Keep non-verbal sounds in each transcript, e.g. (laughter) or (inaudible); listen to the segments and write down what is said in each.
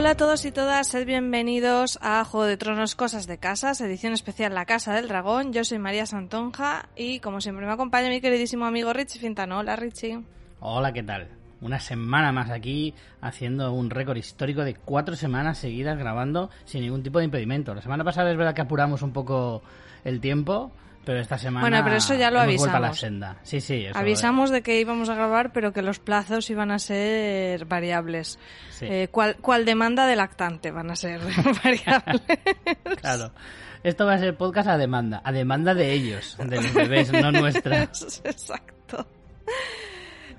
Hola a todos y todas, sed bienvenidos a Juego de Tronos Cosas de Casas, edición especial La Casa del Dragón. Yo soy María Santonja y como siempre me acompaña mi queridísimo amigo Richie Fintano. Hola Richie. Hola, ¿qué tal? Una semana más aquí haciendo un récord histórico de cuatro semanas seguidas grabando sin ningún tipo de impedimento. La semana pasada es verdad que apuramos un poco el tiempo, pero esta semana Bueno, pero eso ya lo hemos vuelto a la avisamos. senda. Sí, sí, eso Avisamos de que íbamos a grabar, pero que los plazos iban a ser variables. Sí. Eh, ¿cuál, cuál demanda de lactante van a ser (laughs) variables? Claro. Esto va a ser podcast a demanda, a demanda de ellos, de los bebés, no nuestra. (laughs) Exacto.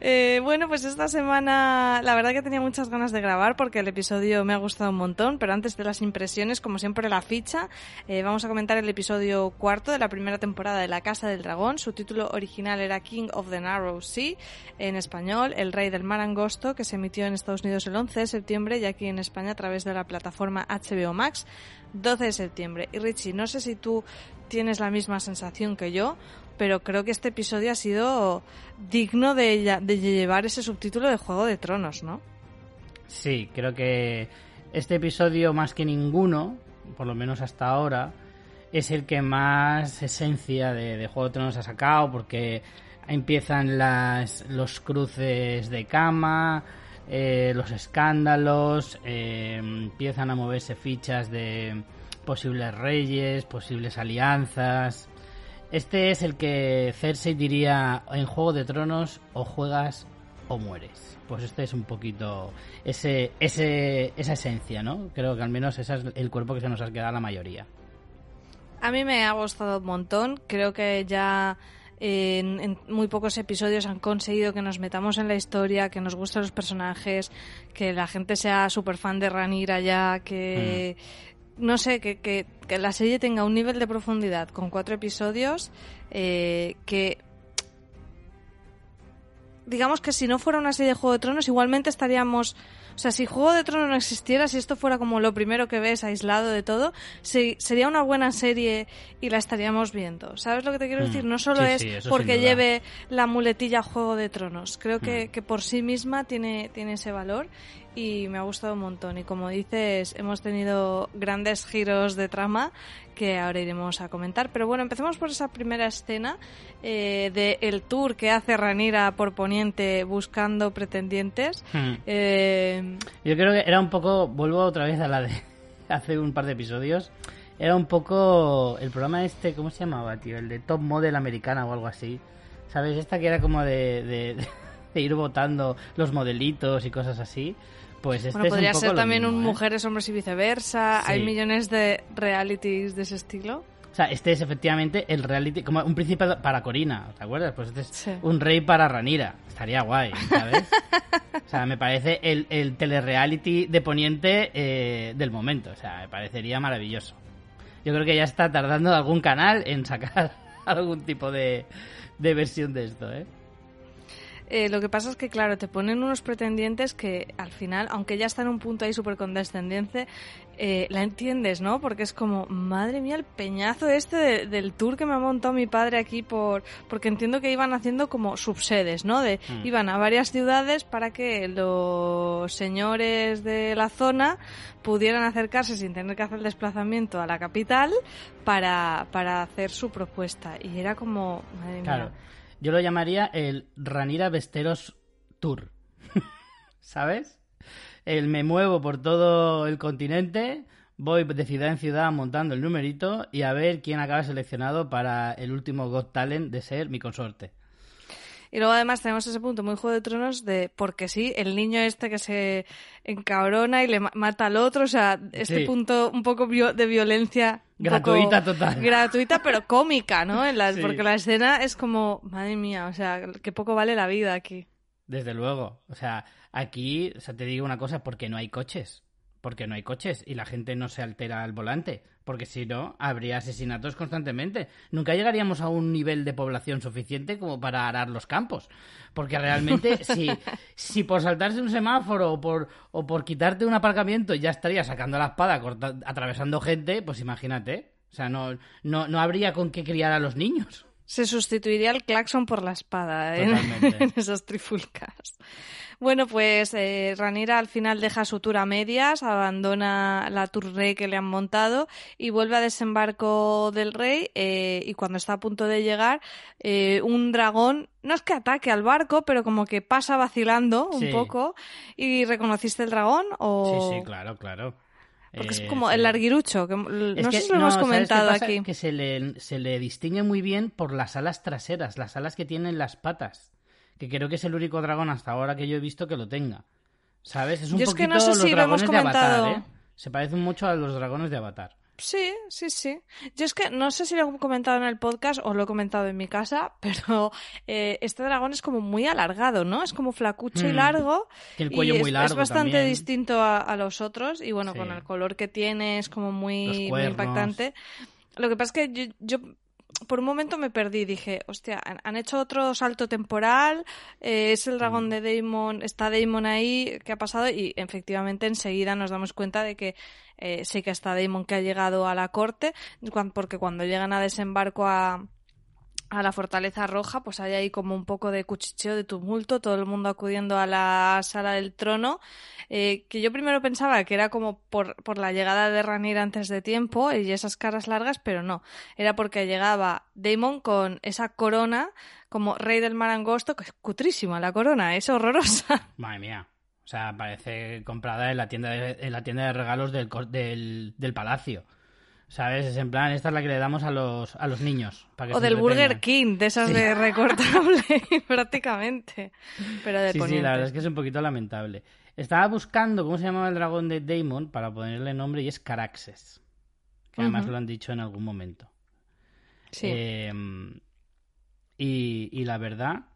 Eh, bueno, pues esta semana la verdad que tenía muchas ganas de grabar porque el episodio me ha gustado un montón, pero antes de las impresiones, como siempre la ficha, eh, vamos a comentar el episodio cuarto de la primera temporada de La Casa del Dragón. Su título original era King of the Narrow Sea, en español El Rey del Mar Angosto, que se emitió en Estados Unidos el 11 de septiembre y aquí en España a través de la plataforma HBO Max 12 de septiembre. Y Richie, no sé si tú tienes la misma sensación que yo, pero creo que este episodio ha sido digno de, llevar ese subtítulo de Juego de Tronos, ¿no? Sí, creo que este episodio más que ninguno, por lo menos hasta ahora, es el que más esencia de, de Juego de Tronos ha sacado porque empiezan las, los cruces de cama, eh, los escándalos, eh, empiezan a moverse fichas de posibles reyes, posibles alianzas. Este es el que Cersei diría en Juego de Tronos o juegas o mueres. Pues este es un poquito ese, ese, esa esencia, ¿no? Creo que al menos ese es el cuerpo que se nos ha quedado a la mayoría. A mí me ha gustado un montón. Creo que ya en, en muy pocos episodios han conseguido que nos metamos en la historia, que nos gusten los personajes, que la gente sea súper fan de Ranira ya, que... No sé, que, que, que la serie tenga un nivel de profundidad con cuatro episodios eh, que digamos que si no fuera una serie de Juego de Tronos, igualmente estaríamos. O sea, si Juego de Tronos no existiera, si esto fuera como lo primero que ves, aislado de todo, se- sería una buena serie y la estaríamos viendo. ¿Sabes lo que te quiero Mm. decir? No solo Sí, es sí, porque lleve la muletilla Juego de Tronos. Creo que, Mm. que por sí misma tiene, tiene ese valor y me ha gustado un montón. Y como dices, hemos tenido grandes giros de trama que ahora iremos a comentar. Pero bueno, empecemos por esa primera escena eh, de el tour que hace Ranira por Poniente buscando pretendientes. Hmm. Eh, Yo creo que era un poco, vuelvo otra vez a la de (laughs) hace un par de episodios, era un poco el programa este, ¿cómo se llamaba, tío? El de Top Model Americana o algo así. ¿Sabes? Esta que era como de, de, (laughs) de ir votando los modelitos y cosas así. Pues este bueno, es un podría poco ser también mismo, un ¿eh? Mujeres, Hombres y Viceversa. Sí. Hay millones de realities de ese estilo. O sea, este es efectivamente el reality, como un príncipe para Corina, ¿te acuerdas? Pues este es Sí. un rey para Ranira. Estaría guay, ¿sabes? (laughs) o sea, me parece el, el telereality de Poniente eh, del momento. O sea, me parecería maravilloso. Yo creo que ya está tardando algún canal en sacar (laughs) algún tipo de, de versión de esto, ¿eh? Eh, lo que pasa es que, claro, te ponen unos pretendientes que al final, aunque ya está en un punto ahí súper condescendiente, eh, la entiendes, ¿no? Porque es como, madre mía, el peñazo este de- del tour que me ha montado mi padre aquí por... Porque entiendo que iban haciendo como subsedes, ¿no? De, Mm. Iban a varias ciudades para que los señores de la zona pudieran acercarse sin tener que hacer el desplazamiento a la capital para, para hacer su propuesta. Y era como, madre mía. Claro. Yo lo llamaría el Ranira Besteros Tour. (laughs) ¿Sabes? El me muevo por todo el continente, voy de ciudad en ciudad montando el numerito y a ver quién acaba seleccionado para el último Got Talent de ser mi consorte. Y luego además tenemos ese punto muy Juego de Tronos de, porque sí, el niño este que se encabrona y le ma- mata al otro, o sea, este Sí. punto un poco de violencia. Gratuita total. Gratuita, pero (laughs) cómica, ¿no? En las- Sí. Porque la escena es como, madre mía, o sea, que poco vale la vida aquí. Desde luego. O sea, aquí, o sea, te digo una cosa, porque no hay coches. Porque no hay coches y la gente no se altera al volante. Porque si no, habría asesinatos constantemente. Nunca llegaríamos a un nivel de población suficiente como para arar los campos. Porque realmente, (laughs) si, si por saltarse un semáforo o por, o por quitarte un aparcamiento ya estaría sacando la espada, corta- atravesando gente, pues imagínate. O sea, no, no, no habría con qué criar a los niños. Se sustituiría el claxon por la espada ¿eh? (laughs) En esas trifulcas. Bueno, pues eh, Ranira al final deja su tour a medias, abandona la tour rey que le han montado y vuelve a desembarco del rey eh, y cuando está a punto de llegar, eh, un dragón no es que ataque al barco, pero como que pasa vacilando un Sí. poco. ¿Y reconociste el dragón? O... Sí, sí, claro, claro. Porque es Eh, como el larguirucho, que Es no que- sé si lo no, hemos ¿sabes qué comentado aquí. Que se le, se le distingue muy bien por las alas traseras, las alas que tienen las patas. Que creo que es el único dragón hasta ahora que yo he visto que lo tenga. ¿Sabes? Es un Yo es que poquito no sé los si lo hemos dragones de Avatar, comentado. ¿eh? Se parecen mucho a los dragones de Avatar. Sí, sí, sí. Yo es que no sé si lo he comentado en el podcast o lo he comentado en mi casa, (laughs) pero eh, este dragón es como muy alargado, ¿no? Es como flacucho y Mm. largo. Tiene el cuello y es, muy largo es bastante también. distinto a, a los otros y bueno, Sí. con el color que tiene es como muy, muy impactante. Lo que pasa es que yo, yo por un momento me perdí, dije, hostia, han, han hecho otro salto temporal, eh, es el dragón Mm. de Daemon, está Daemon ahí, ¿qué ha pasado? Y efectivamente enseguida nos damos cuenta de que eh, sí que está Daemon que ha llegado a la corte, porque cuando llegan a desembarco a, a la Fortaleza Roja, pues hay ahí como un poco de cuchicheo, de tumulto, todo el mundo acudiendo a la sala del trono, eh, que yo primero pensaba que era como por, por la llegada de Ranir antes de tiempo y esas caras largas, pero no, era porque llegaba Daemon con esa corona como rey del mar angosto, que es cutrísima la corona, es horrorosa. (laughs) Madre mía. O sea, parece comprada en la tienda de, en la tienda de regalos del, del, del palacio. ¿Sabes? Es en plan, esta es la que le damos a los, a los niños. Para que O del Burger. King, de esas de recortable, (laughs) prácticamente. Pero de Sí, sí, la verdad es que es un poquito lamentable. Estaba buscando cómo se llamaba el dragón de Daemon para ponerle nombre y es Caraxes. Que además lo han dicho en algún momento. Sí. Eh, y, y la verdad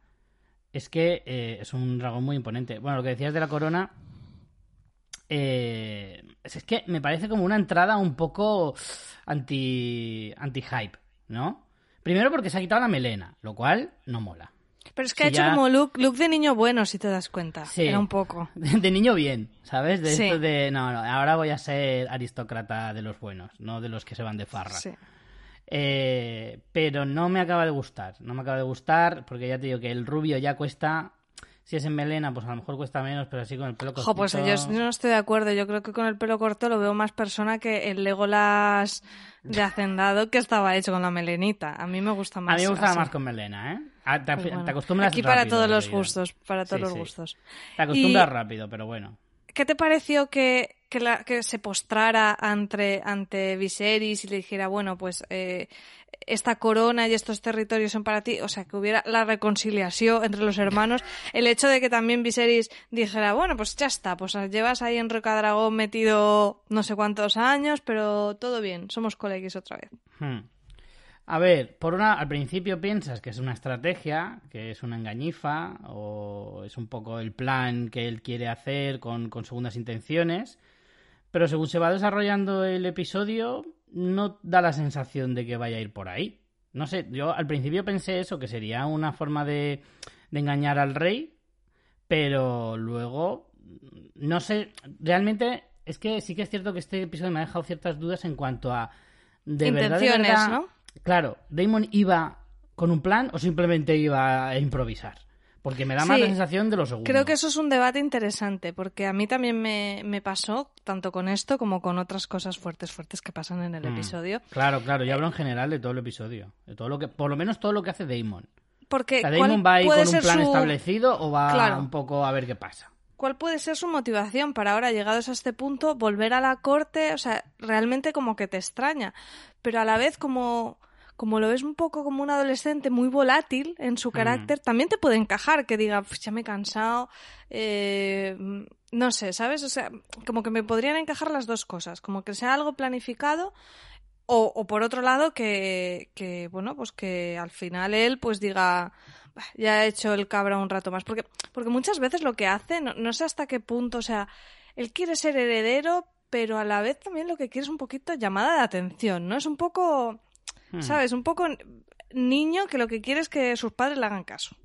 es que eh, es un dragón muy imponente. Bueno, lo que decías de la corona. Eh, es que me parece como una entrada un poco anti anti hype, ¿no? Primero porque se ha quitado la melena, lo cual no mola. Pero es que si ha hecho ya- como look, look de niño bueno, si te das cuenta. Sí. Era un poco. (laughs) De niño bien, ¿sabes? De Sí. esto de, no, no, ahora voy a ser aristócrata de los buenos, no de los que se van de farra. Sí. Eh, pero no me acaba de gustar, no me acaba de gustar porque ya te digo que el rubio ya cuesta, si es en melena pues a lo mejor cuesta menos, pero así con el pelo cortito... Jo, pues yo no estoy de acuerdo. Yo creo que con el pelo corto lo veo más persona que el Legolas de Hacendado que estaba hecho con la melenita. A mí me gusta más. A mí me gustaba así. más con melena, ¿eh? Te, Pues bueno. te acostumbras Aquí para rápido, todos los gustos, para todos Sí, los sí. gustos. Te acostumbras Y- rápido, pero bueno. ¿Qué te pareció que, que, la- que se postrara ante, ante Viserys y le dijera, bueno, pues eh, esta corona y estos territorios son para ti? O sea, que hubiera la reconciliación entre los hermanos. El hecho de que también Viserys dijera, bueno, pues ya está, pues llevas ahí en Rocadragón metido no sé cuántos años, pero todo bien, somos coleguis otra vez. Hmm. A ver, por una, al principio piensas que es una estrategia, que es una engañifa, o es un poco el plan que él quiere hacer con, con segundas intenciones, pero según se va desarrollando el episodio, no da la sensación de que vaya a ir por ahí. No sé, yo al principio pensé eso, que sería una forma de, de engañar al rey, pero luego, no sé, realmente es que sí que es cierto que este episodio me ha dejado ciertas dudas en cuanto a... De verdad, de Intenciones, verdad, ¿no? Claro, ¿Damon iba con un plan o simplemente iba a improvisar? Porque me da más Sí. la sensación de lo segundo. Creo que eso es un debate interesante, porque a mí también me, me pasó, tanto con esto como con otras cosas fuertes, fuertes que pasan en el Mm. episodio. Claro, claro, yo hablo en general de todo el episodio. De todo lo que, por lo menos todo lo que hace Damon. Porque O sea, ¿cuál ¿Damon va ahí con un plan su- establecido o va Claro. un poco a ver qué pasa? ¿Cuál puede ser su motivación para ahora, llegados a este punto, volver a la corte? O sea, realmente como que te extraña, pero a la vez como, como lo ves un poco como un adolescente muy volátil en su carácter, también te puede encajar que diga, "Pues ya me he cansado, eh, no sé, ¿sabes? O sea, como que me podrían encajar las dos cosas, como que sea algo planificado o, o por otro lado que, que, bueno, pues que al final él pues diga, "Bah, ya he hecho el cabra un rato más. Porque, porque muchas veces lo que hace, no, no sé hasta qué punto, o sea, él quiere ser heredero, pero a la vez también lo que quiere es un poquito llamada de atención, ¿no? Es un poco, Hmm. ¿sabes? Un poco niño que lo que quiere es que sus padres le hagan caso.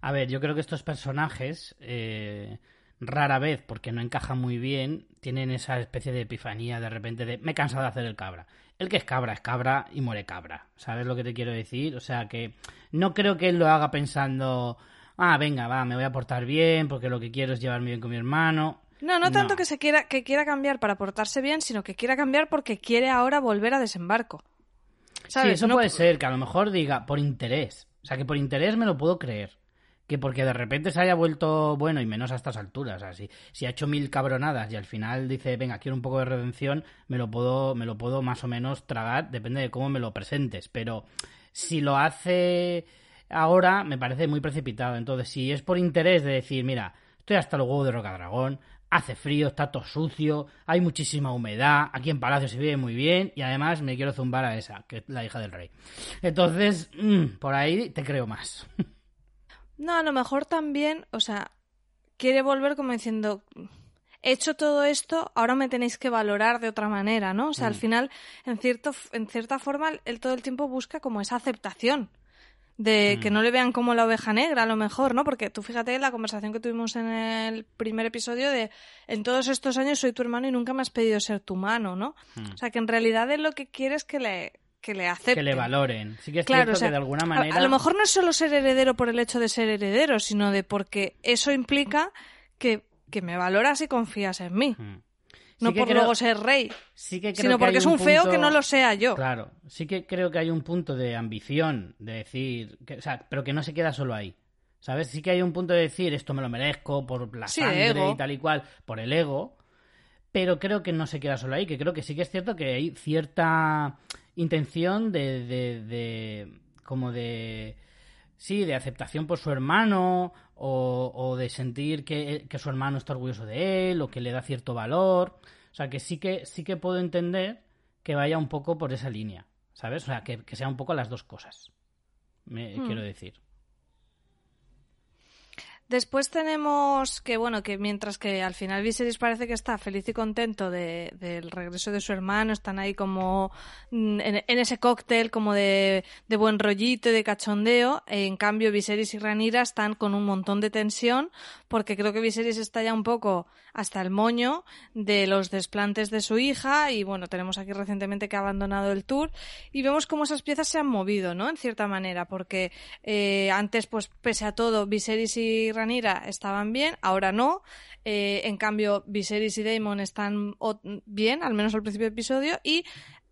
A ver, yo creo que estos personajes, eh, rara vez, porque no encajan muy bien, tienen esa especie de epifanía de repente de me he cansado de hacer el cabra. El que es cabra es cabra y muere cabra. ¿Sabes lo que te quiero decir? O sea que no creo que él lo haga pensando, ah, venga, va, me voy a portar bien porque lo que quiero es llevarme bien con mi hermano. No, no tanto No. que se quiera que quiera cambiar para portarse bien, sino que quiera cambiar porque quiere ahora volver a desembarco. ¿Sabes? Sí, eso No puede ser, que a lo mejor diga por interés. O sea, que por interés me lo puedo creer. Que porque de repente se haya vuelto bueno y menos a estas alturas. O sea, si, si ha hecho mil cabronadas y al final dice, venga, quiero un poco de redención, me lo puedo, me lo puedo más o menos tragar, depende de cómo me lo presentes. Pero si lo hace ahora, me parece muy precipitado. Entonces, si es por interés de decir, mira, estoy hasta el huevo de Rocadragón, hace frío, está todo sucio, hay muchísima humedad, aquí en Palacio se vive muy bien y además me quiero zumbar a esa, que es la hija del rey. Entonces, mm, por ahí te creo más. (laughs) No, a lo mejor también, o sea, quiere volver como diciendo, he hecho todo esto, ahora me tenéis que valorar de otra manera, ¿no? O sea, al Mm. final, en, cierto, en cierta forma, él todo el tiempo busca como esa aceptación de que Mm. no le vean como la oveja negra, a lo mejor, ¿no? Porque tú fíjate la conversación que tuvimos en el primer episodio de en todos estos años soy tu hermano y nunca me has pedido ser tu mano, ¿no? Mm. O sea, que en realidad él lo que quiere es que le, que le acepten. que le valoren. Sí que es Claro, cierto o sea, que de alguna a- manera... A, lo mejor no es solo ser heredero por el hecho de ser heredero, sino de porque eso implica que, que me valoras y confías en mí. Mm. No Sí por creo- luego ser rey, sí que creo sino que porque es un feo que no lo sea yo. Claro, sí que creo que hay un punto de ambición, de decir, que, o sea, pero que no se queda solo ahí. ¿Sabes? Sí que hay un punto de decir, esto me lo merezco por la Sí, sangre y tal y cual, por el ego, pero creo que no se queda solo ahí, que creo que sí que es cierto que hay cierta intención de, de, de como de, sí, de aceptación por su hermano, o, o de sentir que, que su hermano está orgulloso de él, o que le da cierto valor. O sea, que sí que, sí que puedo entender que vaya un poco por esa línea, ¿sabes? O sea, que, que sea un poco las dos cosas, me Hmm. quiero decir. Después tenemos que, bueno, que mientras que al final Viserys parece que está feliz y contento de- del regreso de su hermano, están ahí como mm, en, ese cóctel como de, de buen rollito y de cachondeo, en cambio Viserys y Ranira están con un montón de tensión porque creo que Viserys está ya un poco hasta el moño de los desplantes de su hija y bueno, tenemos aquí recientemente que ha abandonado el tour y vemos cómo esas piezas se han movido, ¿no? En cierta manera, porque eh, antes, pues pese a todo, Viserys y Ranira estaban bien, ahora no. Eh, en cambio, Viserys y Daemon están bien, al menos al principio del episodio, y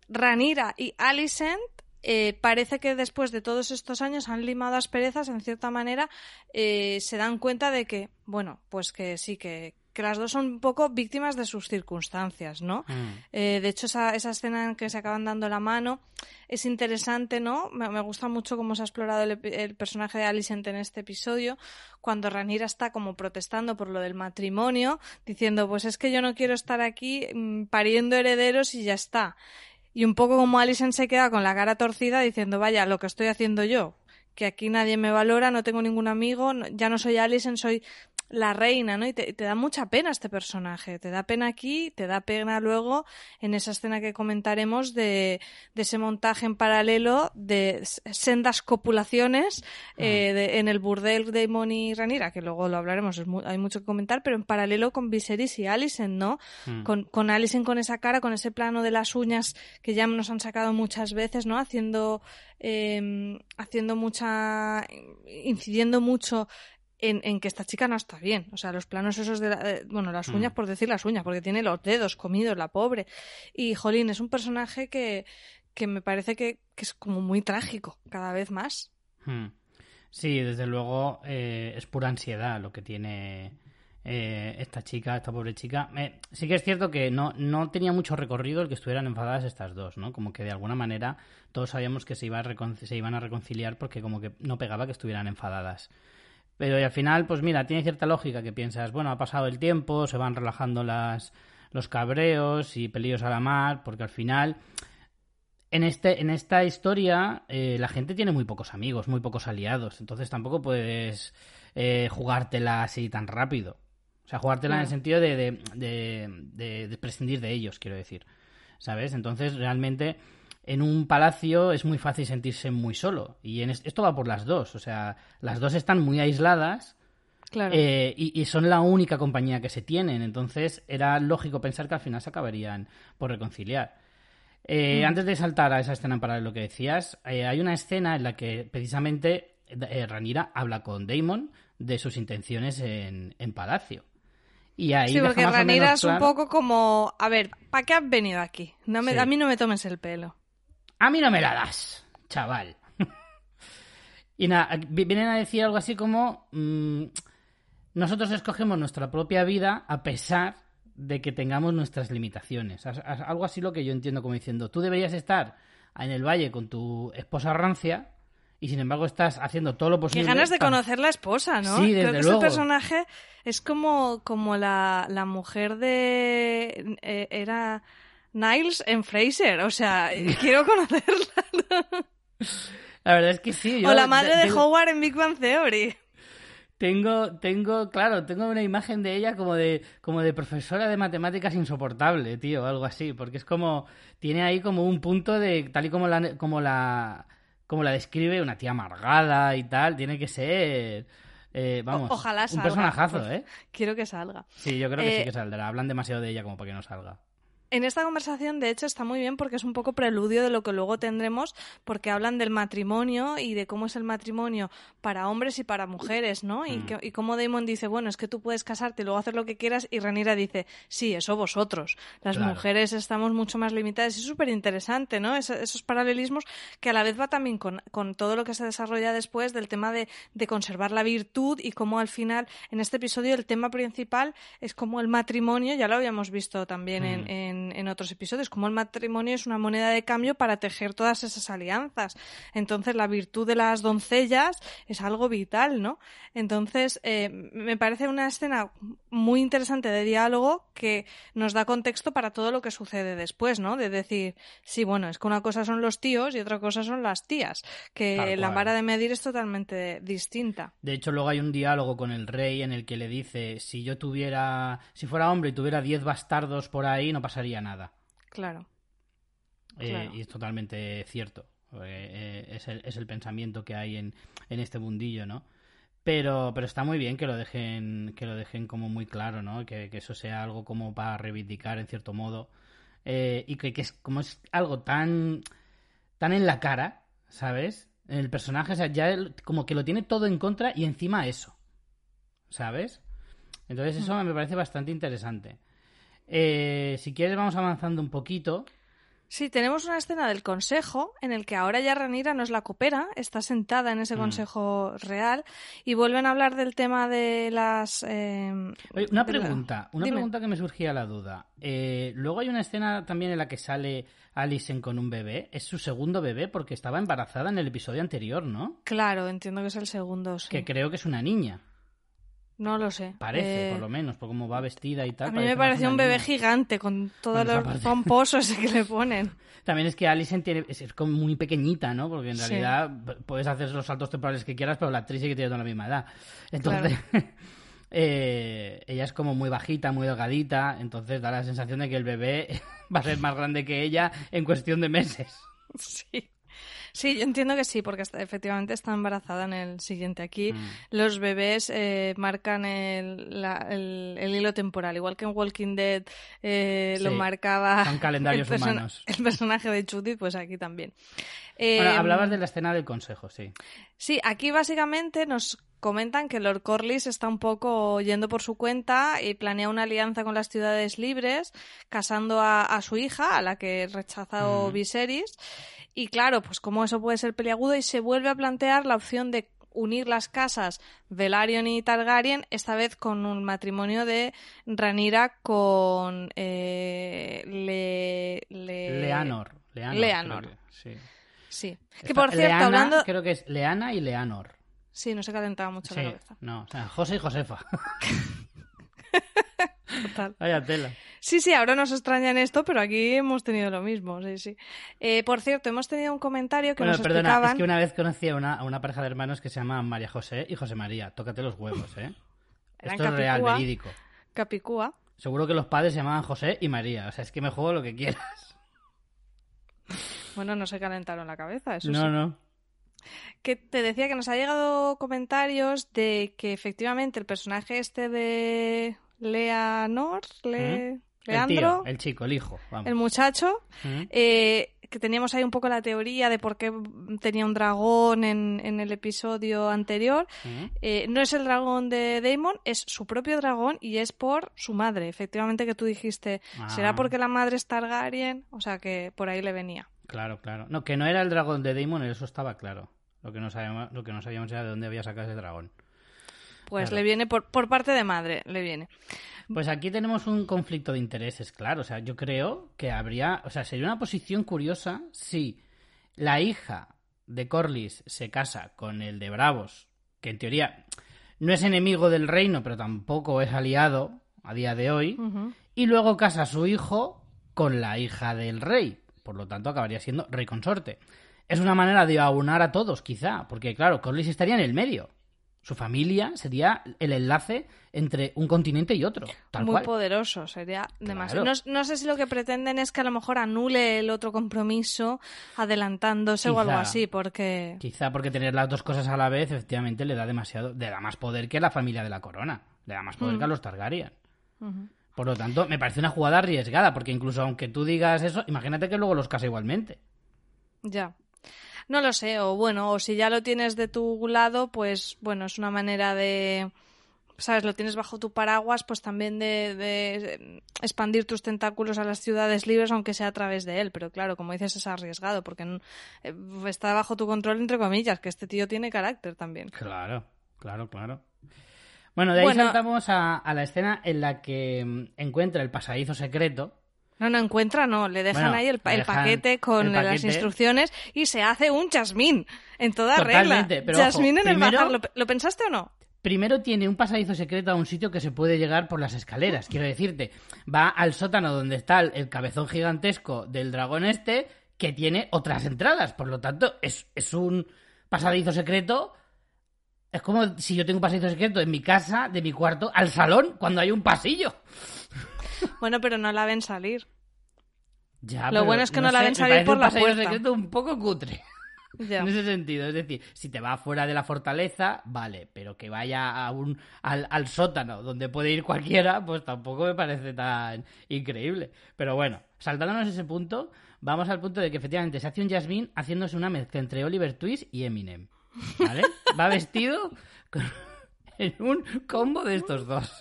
Ranira y Alicent eh, parece que después de todos estos años han limado asperezas, en cierta manera, eh, se dan cuenta de que, bueno, pues que sí, que, que las dos son un poco víctimas de sus circunstancias, ¿no? Mm. Eh, de hecho, esa, esa escena en que se acaban dando la mano es interesante, ¿no? Me, me gusta mucho cómo se ha explorado el, el personaje de Alicent en este episodio, cuando Ranira está como protestando por lo del matrimonio, diciendo, pues es que yo no quiero estar aquí mm, pariendo herederos y ya está. Y un poco como Alicent se queda con la cara torcida diciendo, vaya, lo que estoy haciendo yo, que aquí nadie me valora, no tengo ningún amigo, ya no soy Alicent, soy la reina, ¿no? Y te, te da mucha pena este personaje. Te da pena aquí, te da pena luego en esa escena que comentaremos de, de ese montaje en paralelo de sendas copulaciones eh, de- en el burdel de Damon y Ranira, que luego lo hablaremos, es hay mucho que comentar, pero en paralelo con Viserys y Alicent, ¿no? Mm. Con, con Alicent con esa cara, con ese plano de las uñas que ya nos han sacado muchas veces, ¿no? Haciendo, eh, haciendo mucha, incidiendo mucho en, en que esta chica no está bien. O sea, los planos esos de, la- eh, bueno, las uñas Mm. por decir las uñas, porque tiene los dedos comidos, la pobre. Y, Jolín, es un personaje que, que me parece que, que es como muy trágico, cada vez más. Hmm. Sí, desde luego eh, es pura ansiedad lo que tiene eh, esta chica, esta pobre chica. Eh, sí que es cierto que no, no tenía mucho recorrido el que estuvieran enfadadas estas dos, ¿no? Como que de alguna manera todos sabíamos que se, iba a se iban a reconciliar porque como que no pegaba que estuvieran enfadadas. Pero y al final, pues mira, tiene cierta lógica que piensas, bueno, ha pasado el tiempo, se van relajando las, los cabreos y pelillos a la mar, porque al final en, este, en esta historia eh, la gente tiene muy pocos amigos, muy pocos aliados, entonces tampoco puedes eh, jugártela así tan rápido. O sea, jugártela en el sentido de, de, de- de- de prescindir de ellos, quiero decir. ¿Sabes? Entonces, realmente, en un palacio es muy fácil sentirse muy solo. Y en es- esto va por las dos. O sea, las dos están muy aisladas Claro. eh, y, y son la única compañía que se tienen. Entonces era lógico pensar que al final se acabarían por reconciliar. Eh, Mm. Antes de saltar a esa escena para lo que decías, eh, hay una escena en la que precisamente Ranira habla con Damon de sus intenciones en, en Palacio. Y ahí Sí, porque Ranira es un claro- poco como, a ver, ¿para qué has venido aquí? No me, Sí. A mí no me tomes el pelo. A mí no me la das, chaval. (laughs) y nada, vi- vienen a decir algo así como... mm, nosotros escogemos nuestra propia vida a pesar de que tengamos nuestras limitaciones. Algo así lo que yo entiendo como diciendo, tú deberías estar en el valle con tu esposa rancia y sin embargo estás haciendo todo lo Qué posible. ganas de conocer la esposa, ¿no? Sí, Creo desde que luego. ese personaje es como, como la, la mujer de... eh, era Niles en Fraser. O sea, quiero (laughs) conocerla. La verdad es que sí. yo o la madre de tengo- Howard en Big Bang Theory. Tengo, tengo, claro, tengo una imagen de ella como de, como de profesora de matemáticas insoportable, tío, algo así, porque es como, tiene ahí como un punto de, tal y como la, como la, como la describe una tía amargada y tal, tiene que ser, eh, vamos, O- ojalá un salga. personajazo, ¿eh? Quiero que salga. Sí, yo creo que sí Eh, que saldrá. Hablan demasiado de ella como para que no salga. En esta conversación, de hecho, está muy bien porque es un poco preludio de lo que luego tendremos, porque hablan del matrimonio y de cómo es el matrimonio para hombres y para mujeres, ¿no? Y, Mm. que- y cómo Damon dice, bueno, es que tú puedes casarte y luego hacer lo que quieras, y Ranira dice, sí, eso vosotros. Las Claro. mujeres estamos mucho más limitadas. Es súper interesante, ¿no? Es- esos paralelismos que a la vez va también con, con todo lo que se desarrolla después del tema de, de conservar la virtud y cómo al final, en este episodio, el tema principal es como el matrimonio, ya lo habíamos visto también en, Mm. En, otros episodios, como el matrimonio es una moneda de cambio para tejer todas esas alianzas. Entonces, la virtud de las doncellas es algo vital, ¿no? Entonces, eh, me parece una escena muy interesante de diálogo que nos da contexto para todo lo que sucede después, ¿no? De decir, sí, bueno, es que una cosa son los tíos y otra cosa son las tías, que la vara de medir es totalmente distinta. De hecho, luego hay un diálogo con el rey en el que le dice, si yo tuviera, si fuera hombre y tuviera 10 bastardos por ahí, no pasaría nada. Claro. Eh, Claro. y es totalmente cierto. Eh, eh, es, el, es el pensamiento que hay en, en este mundillo, ¿no? Pero, pero está muy bien que lo dejen, que lo dejen como muy claro, ¿no? Que, que eso sea algo como para reivindicar en cierto modo. Eh, y que, que es como es algo tan, tan en la cara, ¿sabes? El personaje, o sea, ya el- como que lo tiene todo en contra y encima eso. ¿Sabes? Entonces eso me parece bastante interesante. Eh, si quieres vamos avanzando un poquito. Sí, tenemos una escena del consejo en el que ahora ya Ranira no es la copera, está sentada en ese Mm. consejo real y vuelven a hablar del tema de las... eh, Oye, una de la- pregunta, una Dime. pregunta que me surgía la duda. Eh, luego hay una escena también en la que sale Alison con un bebé. Es su segundo bebé porque estaba embarazada en el episodio anterior, ¿no? Claro, entiendo que es el segundo, sí. Que creo que es una niña. No lo sé. Parece, Eh, por lo menos, por cómo va vestida y tal. A mí me pareció un bebé gigante con todos los parte. pomposos (laughs) que le ponen. También es que Alison tiene, es, como muy pequeñita, ¿no? Porque en realidad puedes hacer los saltos temporales que quieras, pero la actriz sí que tiene toda la misma edad. Entonces, (laughs) eh, ella es como muy bajita, muy delgadita, entonces da la sensación de que el bebé (laughs) va a ser más grande que ella en cuestión de meses. Sí. Sí, yo entiendo que sí, porque está- efectivamente está embarazada en el siguiente. Aquí Mm. los bebés eh, marcan el, la- el- el hilo temporal, igual que en Walking Dead eh, lo marcaba son calendarios el, humanos. el personaje de Judith, pues aquí también. Eh, Bueno, hablabas de la escena del consejo, sí. Sí, aquí básicamente nos comentan que Lord Corlys está un poco yendo por su cuenta y planea una alianza con las ciudades libres, casando a, a su hija, a la que rechazó Ujú. Viserys. Y claro, pues como eso puede ser peliagudo y se vuelve a plantear la opción de unir las casas Velaryon y Targaryen, esta vez con un matrimonio de Ranira con eh, Le- Le- Leanor. Leanor. Leanor. creo que- sí. Sí. Que por cierto, Leana, hablando... Creo que es Leana y Leanor. Sí, no se calentaba mucho Sí, la cabeza. no, o sea, José y Josefa. (laughs) Total. Vaya tela. Sí, sí, ahora nos extrañan esto, pero aquí hemos tenido lo mismo, sí, sí. Eh, por cierto, hemos tenido un comentario que Bueno, nos perdona, explicaban... es que una vez conocí a una, a una pareja de hermanos que se llama María José y José María. Tócate los huevos, ¿eh? Eran Esto es real, verídico. Capicúa. Seguro que los padres se llamaban José y María. O sea, es que me juego lo que quieras. Bueno, no se calentaron la cabeza, eso no, sí. no. Que te decía que nos ha llegado comentarios de que efectivamente el personaje este de Leanor, Le... El Leandro, tío, el chico, el hijo. Vamos. el muchacho, ¿Mm? eh, que teníamos ahí un poco la teoría de por qué tenía un dragón en, en el episodio anterior. Eh, no es el dragón de Daemon, es su propio dragón y es por su madre. Efectivamente que tú dijiste, será Ah. porque la madre es Targaryen, o sea que por ahí le venía. Claro, claro. No, que no era el dragón de Daemon, eso estaba claro. Lo que no sabíamos, lo que no sabíamos era de dónde había sacado ese dragón. Pues Claro. le viene por, por parte de madre, le viene. Pues aquí tenemos un conflicto de intereses, claro. O sea, yo creo que habría. O sea, sería una posición curiosa si la hija de Corlys se casa con el de Bravos, que en teoría no es enemigo del reino, pero tampoco es aliado a día de hoy, y luego casa a su hijo con la hija del rey. Por lo tanto, acabaría siendo rey consorte. Es una manera de aunar a todos, quizá, porque claro, Corlys estaría en el medio. Su familia sería el enlace entre un continente y otro. Tal Muy cual. poderoso, sería demasiado. Claro. No, no sé si lo que pretenden es que a lo mejor anule el otro compromiso adelantándose o algo así, porque... Quizá porque tener las dos cosas a la vez, efectivamente, le da demasiado, le da más poder que la familia de la corona. Le da más poder Mm. que a los Targaryen. Por lo tanto, me parece una jugada arriesgada, porque incluso aunque tú digas eso, imagínate que luego los casa igualmente. Ya. No lo sé, o bueno, o si ya lo tienes de tu lado, pues bueno, es una manera de, ¿sabes? Lo tienes bajo tu paraguas, pues también de, de expandir tus tentáculos a las ciudades libres, aunque sea a través de él. Pero claro, como dices, es arriesgado, porque no- eh, está bajo tu control, entre comillas, que este tío tiene carácter también. Claro, claro, claro. Bueno, de ahí Bueno. saltamos a, a la escena en la que mm, encuentra el pasadizo secreto. No, no encuentra, no. Le dejan Bueno, ahí el, pa- el paquete con el las instrucciones y se hace un Jasmine en toda Totalmente, regla. pero ojo, en el bajar, ¿lo, ¿lo pensaste o no? Primero tiene un pasadizo secreto a un sitio que se puede llegar por las escaleras. Quiero decirte, va al sótano donde está el, el cabezón gigantesco del dragón este, que tiene otras entradas. Por lo tanto, es, es un pasadizo secreto. Es como si yo tengo un pasadizo secreto en mi casa, de mi cuarto, al salón, cuando hay un pasillo. Bueno, pero no la ven salir. Ya, Lo bueno es que no la sé, ven salir por un la pasillo puerta. secreto un poco cutre. (laughs) Ya. En ese sentido, es decir, si te va fuera de la fortaleza, vale, pero que vaya a un, al, al sótano donde puede ir cualquiera, pues tampoco me parece tan increíble. Pero bueno, saltándonos ese punto, vamos al punto de que efectivamente se hace un Jasmine haciéndose una mezcla entre Oliver Twist y Eminem. ¿Vale? Va vestido en un combo de estos dos.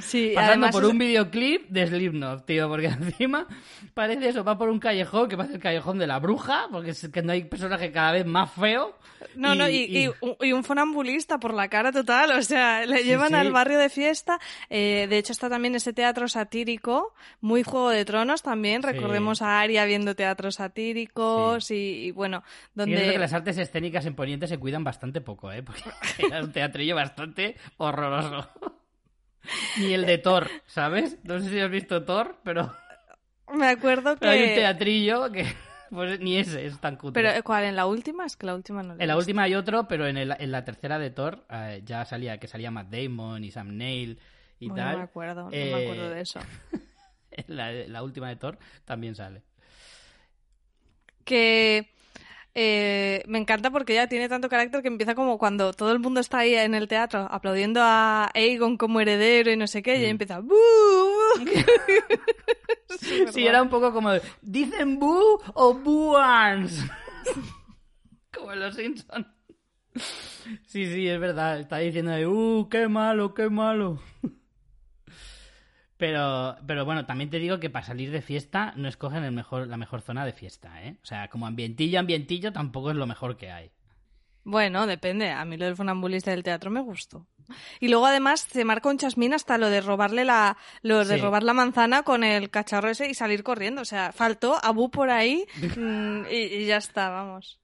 Sí, (laughs) Pasando además por es- un videoclip de Slipknot, tío, porque (laughs) encima parece eso, va por un callejón que parece el callejón de la bruja, porque es que no hay personaje cada vez más feo. No, no, y, y un- y un funambulista por la cara total, o sea, le llevan sí. al barrio de fiesta. Eh, de hecho, está también ese teatro satírico, muy Juego de Tronos también. Sí. Recordemos a Aria viendo teatros satíricos y, y, bueno, Y donde... que las artes escénicas en Poniente se cuidan bastante poco, ¿eh? (laughs) Porque era un teatrillo bastante horroroso. (laughs) Ni el de Thor, ¿sabes? No sé si has visto Thor, pero, Me acuerdo que... (laughs) pero hay un teatrillo que (laughs) pues ni ese es tan cutre. Pero, ¿eh, ¿cuál? ¿En la última? Es que la última no la En la última hay otro, pero en, el- en la tercera de Thor eh, ya salía que salía Matt Damon y Sam Neill y Bueno, tal. No me acuerdo, no Eh, me acuerdo de eso. En la, en la última de Thor también sale. que eh, me encanta porque ella tiene tanto carácter que empieza como cuando todo el mundo está ahí en el teatro aplaudiendo a Aegon como heredero y no sé qué, y ella Mm. empieza "Bú, bú". Súper Sí, era un poco como ¿dicen boo o booans? (laughs) como en los Simpsons. Sí, sí, es verdad. Está diciendo, de, uh, qué malo, qué malo. Pero, pero bueno, también te digo que para salir de fiesta no escogen el mejor, la mejor zona de fiesta, ¿eh? O sea, como ambientillo, ambientillo tampoco es lo mejor que hay. Bueno, depende. A mí lo del funambulista del teatro me gustó. Y luego además se marca un chasmín hasta lo de robarle la, lo de Sí. robar la manzana con el cacharro ese y salir corriendo. O sea, faltó Abu por ahí (laughs) mm, y, y ya está, vamos.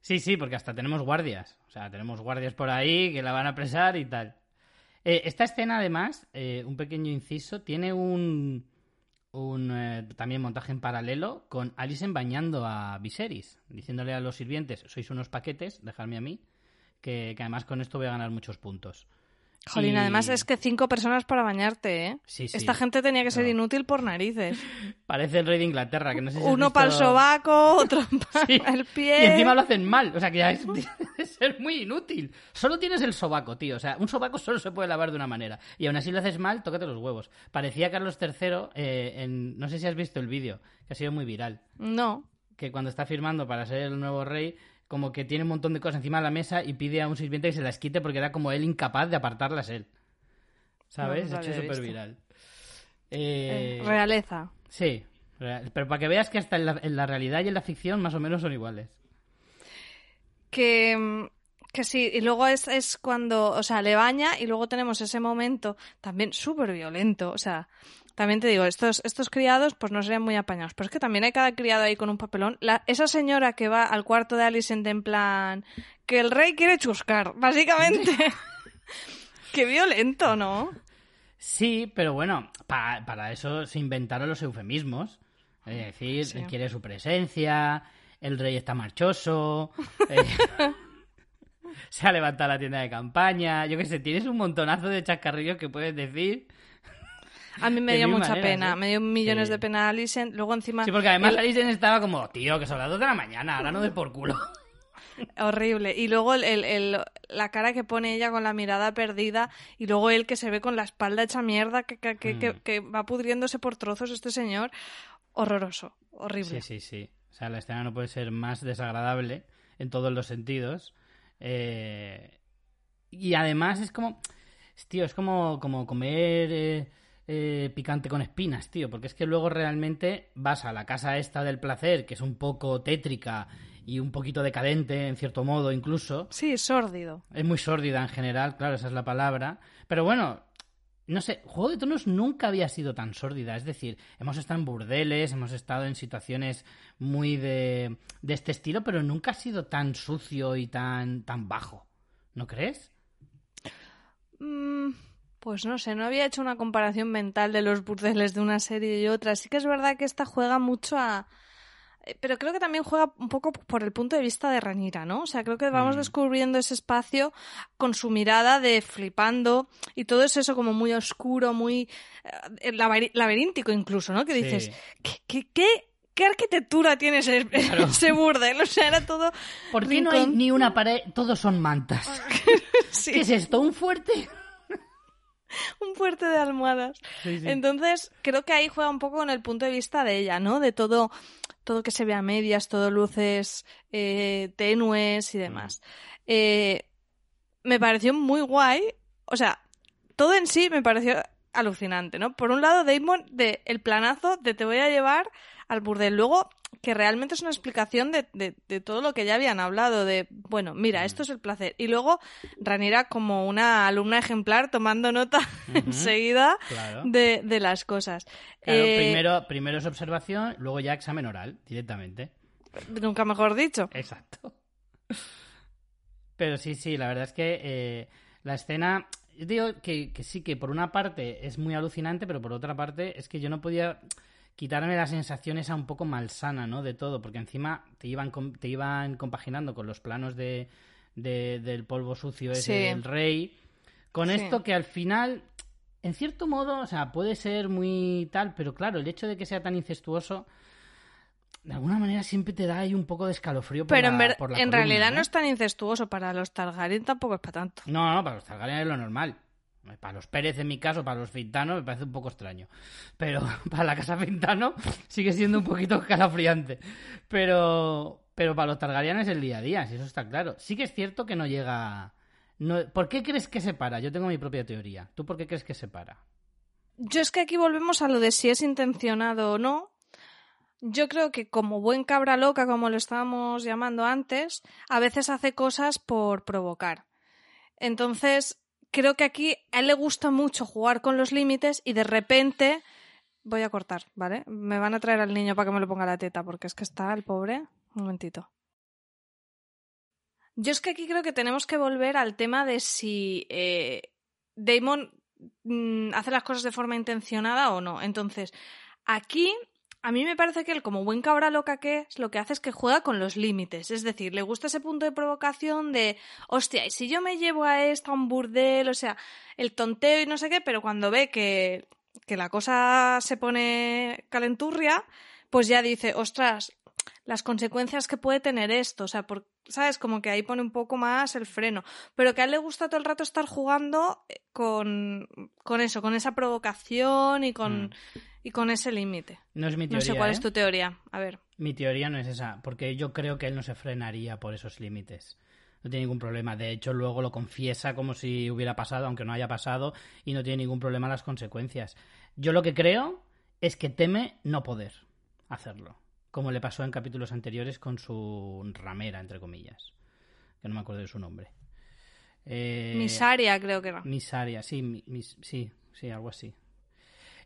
Sí, sí, porque hasta tenemos guardias. O sea, tenemos guardias por ahí que la van a apresar y tal. Eh, esta escena, además, eh, un pequeño inciso, tiene un, un eh, también montaje en paralelo con Alicent bañando a Viserys, diciéndole a los sirvientes, sois unos paquetes, dejadme a mí, que además con esto voy a ganar muchos puntos. Jolín, Y- además es que cinco personas para bañarte, ¿eh? Sí, sí. Esta gente tenía que ser No. inútil por narices. (laughs) Parece el rey de Inglaterra, que no sé si Uno visto- para el sobaco, (laughs) otro para Sí. el pie. Y encima lo hacen mal, o sea que ya es (laughs) de ser muy inútil. Solo tienes el sobaco, tío. O sea, un sobaco solo se puede lavar de una manera. Y aún así lo haces mal, tócate los huevos. Parecía Carlos III eh, en... No sé si has visto el vídeo, que ha sido muy viral. No. Que cuando está firmando para ser el nuevo rey, como que tiene un montón de cosas encima de la mesa y pide a un sirviente que se las quite porque era como él incapaz de apartarlas él. ¿Sabes? No, hecho súper viral. Eh, Eh, realeza. Sí, real- pero para que veas que hasta en la, en la realidad y en la ficción más o menos son iguales. Que, mm, que sí, y luego es, es cuando, o sea, le baña y luego tenemos ese momento también súper violento, o sea, también te digo, estos, estos criados pues no serían muy apañados, pero es que también hay cada criado ahí con un papelón. La, esa señora que va al cuarto de Alicent en plan, que el rey quiere chuscar, básicamente. (laughs) Qué violento, ¿no? Sí, pero bueno, pa- para eso se inventaron los eufemismos. Es decir, Sí. quiere su presencia, el rey está marchoso, (laughs) eh, (laughs) se ha levantado la tienda de campaña, yo qué sé, tienes un montonazo de chascarrillos que puedes decir. A mí me De dio mucha pena, ¿eh? me dio millones Sí. de pena a Alicent, luego encima... Sí, porque además el- Alison estaba como, tío, que son las dos de la mañana, ahora no des por culo. (laughs) Horrible. Y luego el, el- el- la cara que pone ella con la mirada perdida y luego él que se ve con la espalda hecha mierda que, que, que- que- Mm. que va pudriéndose por trozos este señor. Horroroso. Horrible. Sí, sí, sí. O sea, la escena no puede ser más desagradable en todos los sentidos. Eh, Y además es como. Tío, es como, como comer eh, eh, picante con espinas, tío. Porque es que luego realmente vas a la casa esta del placer, que es un poco tétrica y un poquito decadente, en cierto modo, incluso. Sí, sórdido. Es muy sórdida en general, claro, esa es la palabra. Pero bueno, no sé, Juego de Tronos nunca había sido tan sórdida. Es decir, hemos estado en burdeles, hemos estado en situaciones muy de, de este estilo, pero nunca ha sido tan sucio y tan, tan bajo. ¿No crees? Mm, pues no sé, no había hecho una comparación mental de los burdeles de una serie y otra. Sí que es verdad que esta juega mucho a... eh, Pero creo que también juega un poco por el punto de vista de Ranira, ¿no? O sea, creo que vamos Mm. descubriendo ese espacio con su mirada de flipando y todo es eso como muy oscuro, muy eh, laberíntico incluso, ¿no? Que dices, Sí. ¿qué, qué, qué, qué arquitectura tiene ese, (laughs) Claro. ese burdel? O sea, era todo... ¿Por qué no hay ni una pared? Todos son mantas. (laughs) Sí, ¿Qué es esto? ¿Un fuerte? (laughs) un fuerte de almohadas. Sí, sí. Entonces, creo que ahí juega un poco con el punto de vista de ella, ¿no? De todo, todo que se ve a medias, todo luces eh, tenues y demás. Eh, me pareció muy guay. O sea, todo en sí me pareció alucinante, ¿no? Por un lado, Damon, de el planazo de te voy a llevar al burdel. Luego, que realmente es una explicación de, de- de todo lo que ya habían hablado, de, bueno, mira, esto es el placer. Y luego, Ranira como una alumna ejemplar tomando nota (laughs) enseguida Claro. de, de las cosas. Claro, Eh, primero, primero es observación, luego ya examen oral, directamente. Nunca mejor dicho. Exacto. Pero sí, sí, la verdad es que eh, la escena. Yo digo que, que sí, que por una parte es muy alucinante, pero por otra parte es que yo no podía quitarme la sensación esa un poco malsana, ¿no? De todo, porque encima te iban, te iban compaginando con los planos de, de- del polvo sucio ese Sí. del rey. Con Sí. esto que al final, en cierto modo, o sea, puede ser muy tal, pero claro, el hecho de que sea tan incestuoso de alguna manera siempre te da ahí un poco de escalofrío por Pero en, la- ver- por la en columna, realidad ¿eh? no es tan incestuoso. Para los Targaryen tampoco es para tanto. No, no, para los Targaryen es lo normal. Para los Pérez, en mi caso, para los Fintano, me parece un poco extraño. Pero (laughs) para la casa Fintano sigue siendo un poquito (laughs) escalofriante. Pero, pero para los Targaryen es el día a día, si eso está claro. Sí que es cierto que no llega... No... ¿Por qué crees que se para? Yo tengo mi propia teoría. ¿Tú por qué crees que se para? Yo es que aquí volvemos a lo de si es intencionado o no. Yo creo que como buen cabra loca, como lo estábamos llamando antes, a veces hace cosas por provocar. Entonces, creo que aquí a él le gusta mucho jugar con los límites y de repente voy a cortar, ¿vale? Me van a traer al niño para que me lo ponga la teta porque es que está el pobre. Un momentito. Yo es que aquí creo que tenemos que volver al tema de si eh, Damon mm, hace las cosas de forma intencionada o no. Entonces, aquí a mí me parece que él, como buen cabra loca que es, lo que hace es que juega con los límites. Es decir, le gusta ese punto de provocación de, hostia, y si yo me llevo a esta a un burdel, o sea, el tonteo y no sé qué, pero cuando ve que, que la cosa se pone calenturria, pues ya dice, ostras, las consecuencias que puede tener esto, o sea, por, ¿sabes? Como que ahí pone un poco más el freno. Pero que a él le gusta todo el rato estar jugando eh, con, con eso, con esa provocación y con, Mm. Y con ese límite. No es mi teoría. No sé cuál ¿eh? es tu teoría. A ver. Mi teoría no es esa, porque yo creo que él no se frenaría por esos límites. No tiene ningún problema. De hecho, luego lo confiesa como si hubiera pasado, aunque no haya pasado, y no tiene ningún problema las consecuencias. Yo lo que creo es que teme no poder hacerlo, como le pasó en capítulos anteriores con su ramera, entre comillas, que no me acuerdo de su nombre. Eh, Misaria, creo que era. Misaria, sí, mi- mis- sí, sí, algo así.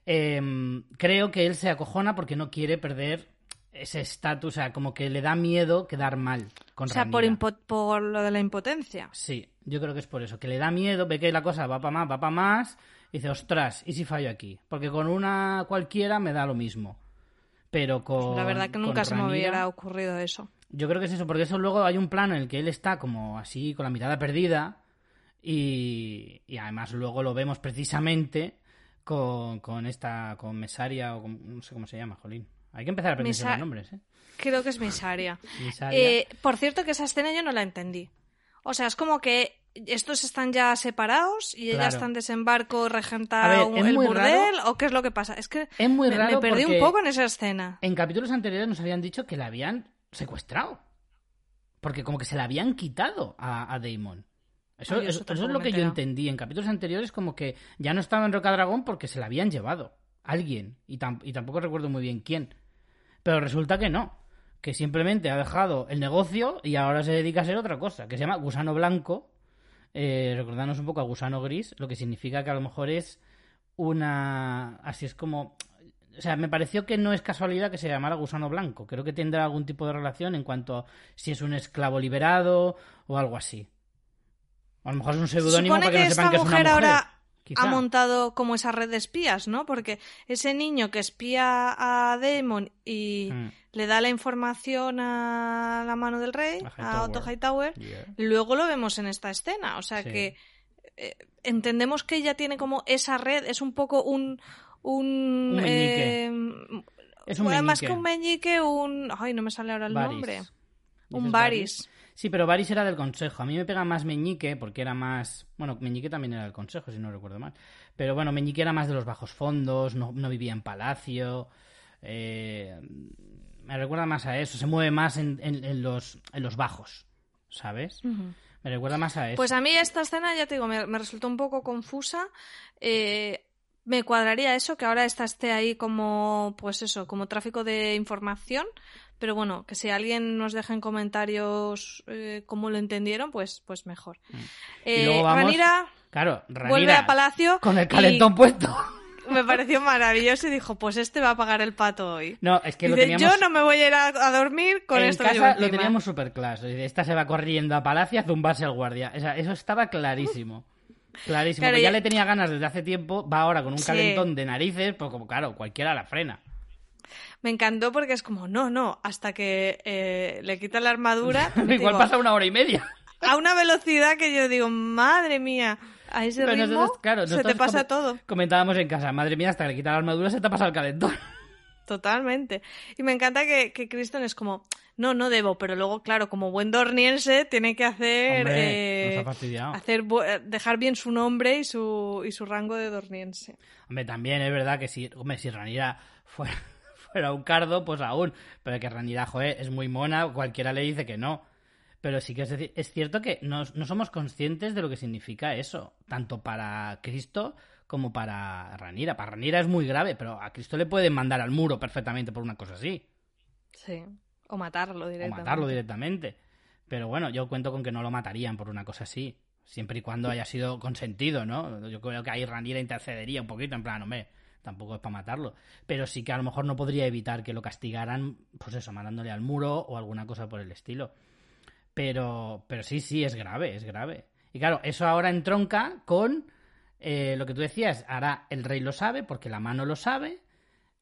Em, creo que él se acojona porque no quiere perder ese estatus, o sea, como que le da miedo quedar mal con O sea, por, por lo de la impotencia. Sí, yo creo que es por eso, que le da miedo, ve que la cosa va para más, va para más, y dice, ostras, ¿y si fallo aquí? Porque con una cualquiera me da lo mismo. Pero con. la verdad que nunca se me hubiera ocurrido eso. yo creo que es eso, porque eso luego hay un plano en el que él está como así, con la mirada perdida, y, y además luego lo vemos precisamente con, con esta, con Mesaria, o con- no sé cómo se llama, Jolín. Hay que empezar a aprender Mesa- los nombres, ¿eh? Creo que es. Misaria. (laughs) Eh, por cierto, que esa escena yo no la entendí. O sea, es como que estos están ya separados y ella Claro. está en desembarco, regenta ver, un- el burdel, raro. o qué es lo que pasa. Es que es muy me, raro me perdí un poco en esa escena. en capítulos anteriores nos habían dicho que la habían secuestrado. Porque como que se la habían quitado a, a Damon. Eso, Ay, eso- es lo que yo entendí. En capítulos anteriores como que ya no estaba en Rocadragón porque se la habían llevado. Alguien. Y, tam- y tampoco recuerdo muy bien quién. Pero resulta que no. Que simplemente ha dejado el negocio y ahora se dedica a hacer otra cosa. Que se llama gusano blanco. Eh, recordarnos un poco a gusano gris. Lo que significa que a lo mejor es una... Así es como... O sea, me pareció que no es casualidad que se llamara gusano blanco. Creo que tendrá algún tipo de relación en cuanto a si es un esclavo liberado o algo así. A lo mejor es un Se seudónimo para que, que no sepan esta que es una mujer ahora quizá. ha montado como esa red de espías, ¿no? Porque ese niño que espía a Damon y Mm, le da la información a la mano del rey, A a Hightower. Otto Hightower, yeah. luego lo vemos en esta escena. O sea Sí. que eh, entendemos que ella tiene como esa red, es un poco un. Un, Un meñique. eh, Es un bueno, más que un meñique, un. Ay, no me sale ahora el Varys. nombre. ¿Dices Un Varys. Sí, pero Varys era del consejo. A mí me pega más Meñique porque era más. Bueno, Meñique también era del consejo, si no recuerdo mal. Pero bueno, Meñique era más de los bajos fondos, no, no vivía en palacio. eh, me recuerda más a eso. Se mueve más en, en- en los, en los bajos, ¿sabes? Me recuerda más a eso. Pues a mí esta escena, ya te digo, me, me resultó un poco confusa. Eh, me cuadraría eso, que ahora esta esté ahí como, pues eso, como tráfico de información. Pero bueno, que si alguien nos deja en comentarios eh, cómo lo entendieron, pues, pues mejor. Mm. Y Eh, luego vamos- Ranira Claro, vuelve a Palacio con el y calentón puesto. (laughs) me pareció maravilloso y dijo, pues este va a pagar el pato hoy. No, es que lo Dice, teníamos. yo no me voy a ir a, dormir con en esto casa lo encima". teníamos súper claro. Esta se va corriendo a Palacio a zumbarse al guardia. O sea, eso estaba clarísimo. Clarísimo. Claro, que ya ya- le tenía ganas desde hace tiempo. Va ahora con un Sí. calentón de narices. Pues como, claro, cualquiera la frena. Me encantó porque es como, no, no, hasta que eh, le quitan la armadura. (laughs) Igual digo, pasa una hora y media. a una velocidad que yo digo, madre mía, a ese Pero ritmo nosotros, claro, se te pasa todo. Comentábamos en casa, madre mía, hasta que le quitan la armadura se te ha pasado el calentón. (laughs) Totalmente. Y me encanta que, que Kristen es como, no, no debo, pero luego, claro, como buen dorniense, tiene que hacer, Hombre, eh, nos ha hacer eh, dejar bien su nombre y su, y su rango de dorniense. Hombre, también es verdad que si, hombre, si Ranira fuera, fuera un cardo, pues aún. Pero que Ranira, joder, es muy mona, cualquiera le dice que no. Pero sí que es decir, es cierto que no, no somos conscientes de lo que significa eso, tanto para Cristo como para Ranira. Para Ranira es muy grave, pero a Cristo le pueden mandar al muro perfectamente por una cosa así. Sí. O matarlo O directamente. matarlo directamente. Pero bueno, yo cuento con que no lo matarían por una cosa así. Siempre y cuando haya sido consentido, ¿no? Yo creo que ahí Ranira intercedería un poquito, en plan, hombre, tampoco es para matarlo. Pero sí que a lo mejor no podría evitar que lo castigaran, pues eso, mandándole al muro o alguna cosa por el estilo. Pero, pero sí, sí, es grave, es grave. Y claro, eso ahora entronca con eh, lo que tú decías. Ahora el rey lo sabe porque la mano lo sabe,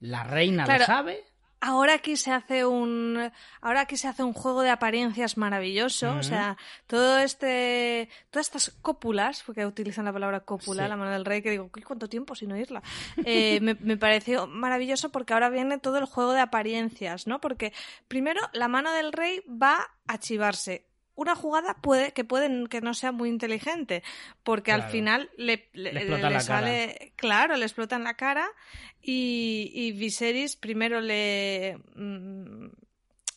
la reina Claro. lo sabe. Ahora aquí se hace un ahora aquí se hace un juego de apariencias maravilloso, o sea, todo este todas estas cópulas, porque utilizan la palabra cópula, la mano del rey, que digo, ¿cuánto tiempo sin oírla? Eh, me, me, pareció maravilloso porque ahora viene todo el juego de apariencias, ¿no? Porque primero la mano del rey va a chivarse una jugada puede que puede que no sea muy inteligente porque al final le, le, sale claro le explota en la cara y, y Viserys primero le mm,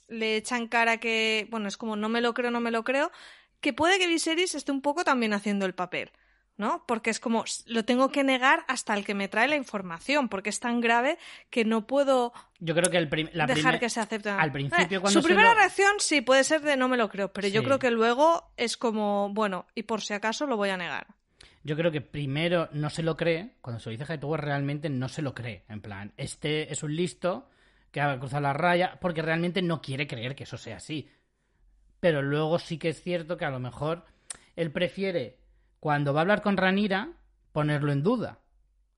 le echan cara que bueno es como no me lo creo no me lo creo que puede que Viserys esté un poco también haciendo el papel ¿no? Porque es como, lo tengo que negar hasta el que me trae la información, porque es tan grave que no puedo yo creo que el dejar que se acepte. Al principio, cuando Su primera reacción sí puede ser de no me lo creo, pero yo creo que luego es como, bueno, y por si acaso lo voy a negar. Yo creo que primero no se lo cree, cuando se lo dice Hightower realmente no se lo cree, en plan, este es un listo que ha cruzado la raya, porque realmente no quiere creer que eso sea así. Pero luego sí que es cierto que a lo mejor él prefiere cuando va a hablar con Ranira, ponerlo en duda,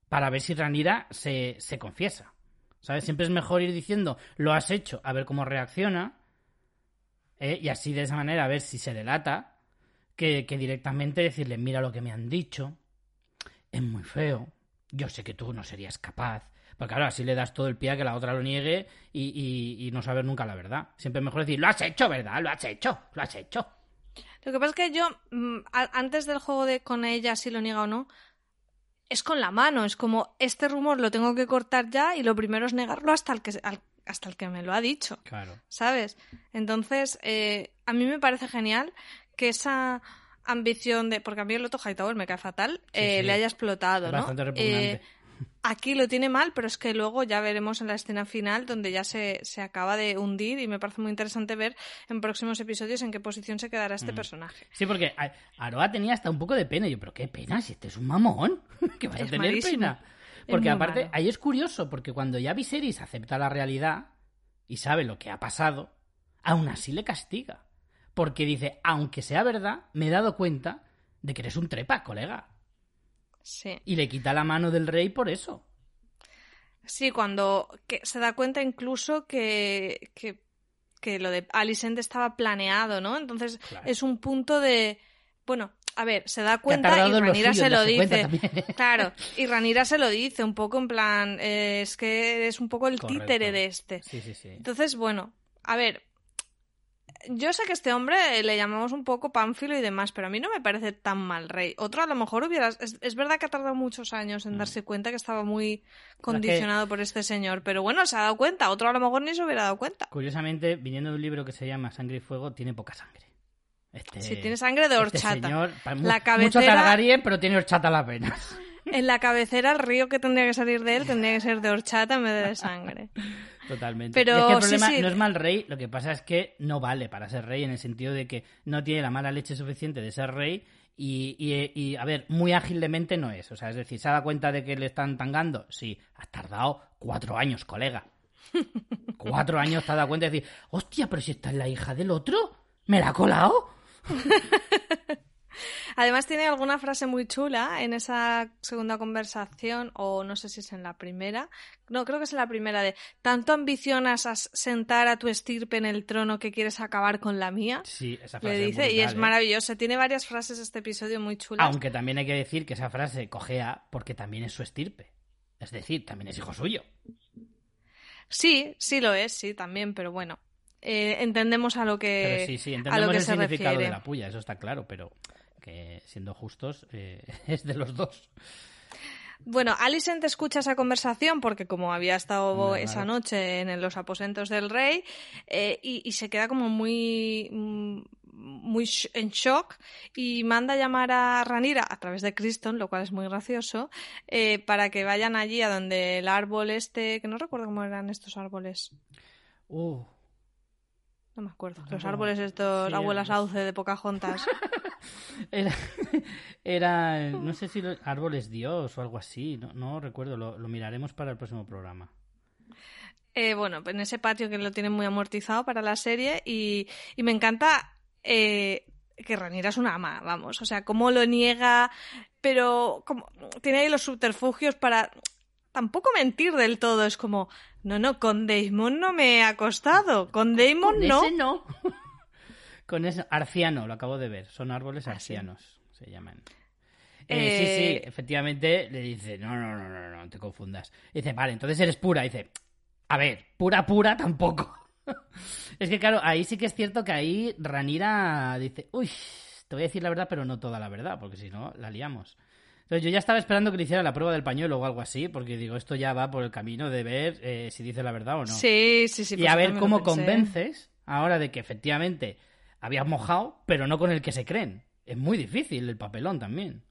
para ver si Ranira se, se confiesa. ¿Sabes? Siempre es mejor ir diciendo, lo has hecho, a ver cómo reacciona, ¿eh? y así de esa manera a ver si se delata, que, que directamente decirle, mira lo que me han dicho, es muy feo, yo sé que tú no serías capaz. Porque claro, así le das todo el pie a que la otra lo niegue y, y, y no saber nunca la verdad. Siempre es mejor decir, lo has hecho, ¿verdad? Lo has hecho, lo has hecho. Lo que pasa es que yo, mm, antes del juego de con ella, si lo niega o no, es con la mano. Es como, este rumor lo tengo que cortar ya y lo primero es negarlo hasta el que, hasta el que me lo ha dicho. Claro. ¿Sabes? Entonces, eh, a mí me parece genial que esa ambición de. Porque a mí el otro Hightower me cae fatal, eh, le haya explotado, ¿no? Eh, Aquí lo tiene mal, pero es que luego ya veremos en la escena final donde ya se, se acaba de hundir y me parece muy interesante ver en próximos episodios en qué posición se quedará este mm. personaje. Sí, porque Aroa tenía hasta un poco de pena. yo, pero qué pena, si este es un mamón, (laughs) que vas a tener pena. Porque aparte, ahí es curioso, porque cuando ya Viserys acepta la realidad y sabe lo que ha pasado, aún así le castiga. Porque dice, aunque sea verdad, me he dado cuenta de que eres un trepa, colega. Y le quita la mano del rey por eso. Sí, cuando se da cuenta incluso que, que, lo de Alicent estaba planeado, ¿no? Entonces es un punto de... Bueno, a ver, se da cuenta y Ranira se lo dice. (laughs) Claro, y Ranira se lo dice un poco en plan, eh, es que es un poco el títere de este. Sí, sí, sí. Entonces, bueno, a ver, yo sé que este hombre le llamamos un poco pánfilo y demás, pero a mí no me parece tan mal rey. Otro a lo mejor hubiera... Es, verdad que ha tardado muchos años en mm. darse cuenta que estaba muy condicionado por este señor, pero bueno, se ha dado cuenta. Otro a lo mejor ni se hubiera dado cuenta. Curiosamente, viniendo de un libro que se llama Sangre y Fuego, tiene poca sangre. Este, sí, tiene sangre de este horchata. señor, la cabecera... Mucho Targaryen, pero tiene horchata las venas. En la cabecera, el río que tendría que salir de él tendría que ser de horchata en vez de sangre. (laughs) Totalmente. Pero es el problema no es mal rey, lo que pasa es que no vale para ser rey en el sentido de que no tiene la mala leche suficiente de ser rey y, y, a ver, muy ágilmente no es. O sea, es decir, ¿se da cuenta de que le están tangando? Sí, ha tardado cuatro años, colega. (laughs) cuatro años te has dado cuenta de decir, hostia, pero si esta es la hija del otro, ¿me la ha colado? (laughs) Además tiene alguna frase muy chula en esa segunda conversación, o no sé si es en la primera, no, creo que es en la primera de, ¿tanto ambicionas a sentar a tu estirpe en el trono que quieres acabar con la mía? Sí, esa frase. Le dice, y es ¿eh? maravillosa, tiene varias frases este episodio muy chulas. Aunque también hay que decir que esa frase cogea porque también es su estirpe. Es decir, también es hijo suyo. Sí, sí lo es, sí, también, pero bueno. Eh, entendemos a lo que. sí, sí, entendemos el significado de la puya, eso está claro, pero que siendo justos eh, (laughs) es de los dos. Bueno, Alicent escucha esa conversación porque como había estado esa noche en los aposentos del rey eh, y, se queda como muy muy en shock y manda a llamar a Ranira a través de Criston, lo cual es muy gracioso, eh, para que vayan allí a donde el árbol este, que no recuerdo cómo eran estos árboles. Uh. No me acuerdo. Los árboles estos, abuelas sauce de Pocahontas. (laughs) Era, (laughs) era, no sé si los árboles Dios o algo así, no, no recuerdo, lo, miraremos para el próximo programa. Eh, bueno, en ese patio que lo tienen muy amortizado para la serie y, y me encanta eh, que Ranira es una ama, vamos, o sea, cómo lo niega, pero como, tiene ahí los subterfugios para tampoco mentir del todo. Es como, no, no, con Damon no me he acostado. Con Damon Con no. ese no. (laughs) Con ese arciano, lo acabo de ver. Son árboles Ah, sí. arcianos, se llaman. Eh, sí, Eh, sí, efectivamente le dice, no, no, no, no, no, no te confundas. Dice, vale, entonces eres pura. Dice, a ver, pura, pura tampoco. (laughs) es que claro, ahí sí que es cierto que ahí Ranira dice, uy, te voy a decir la verdad, pero no toda la verdad, porque si no, la liamos. Entonces yo ya estaba esperando que le hiciera la prueba del pañuelo o algo así, porque digo, esto ya va por el camino de ver eh, si dice la verdad o no. Sí, sí, sí. y a ver cómo convences ahora de que efectivamente habías mojado, pero no con el que se creen. Es muy difícil el papelón también.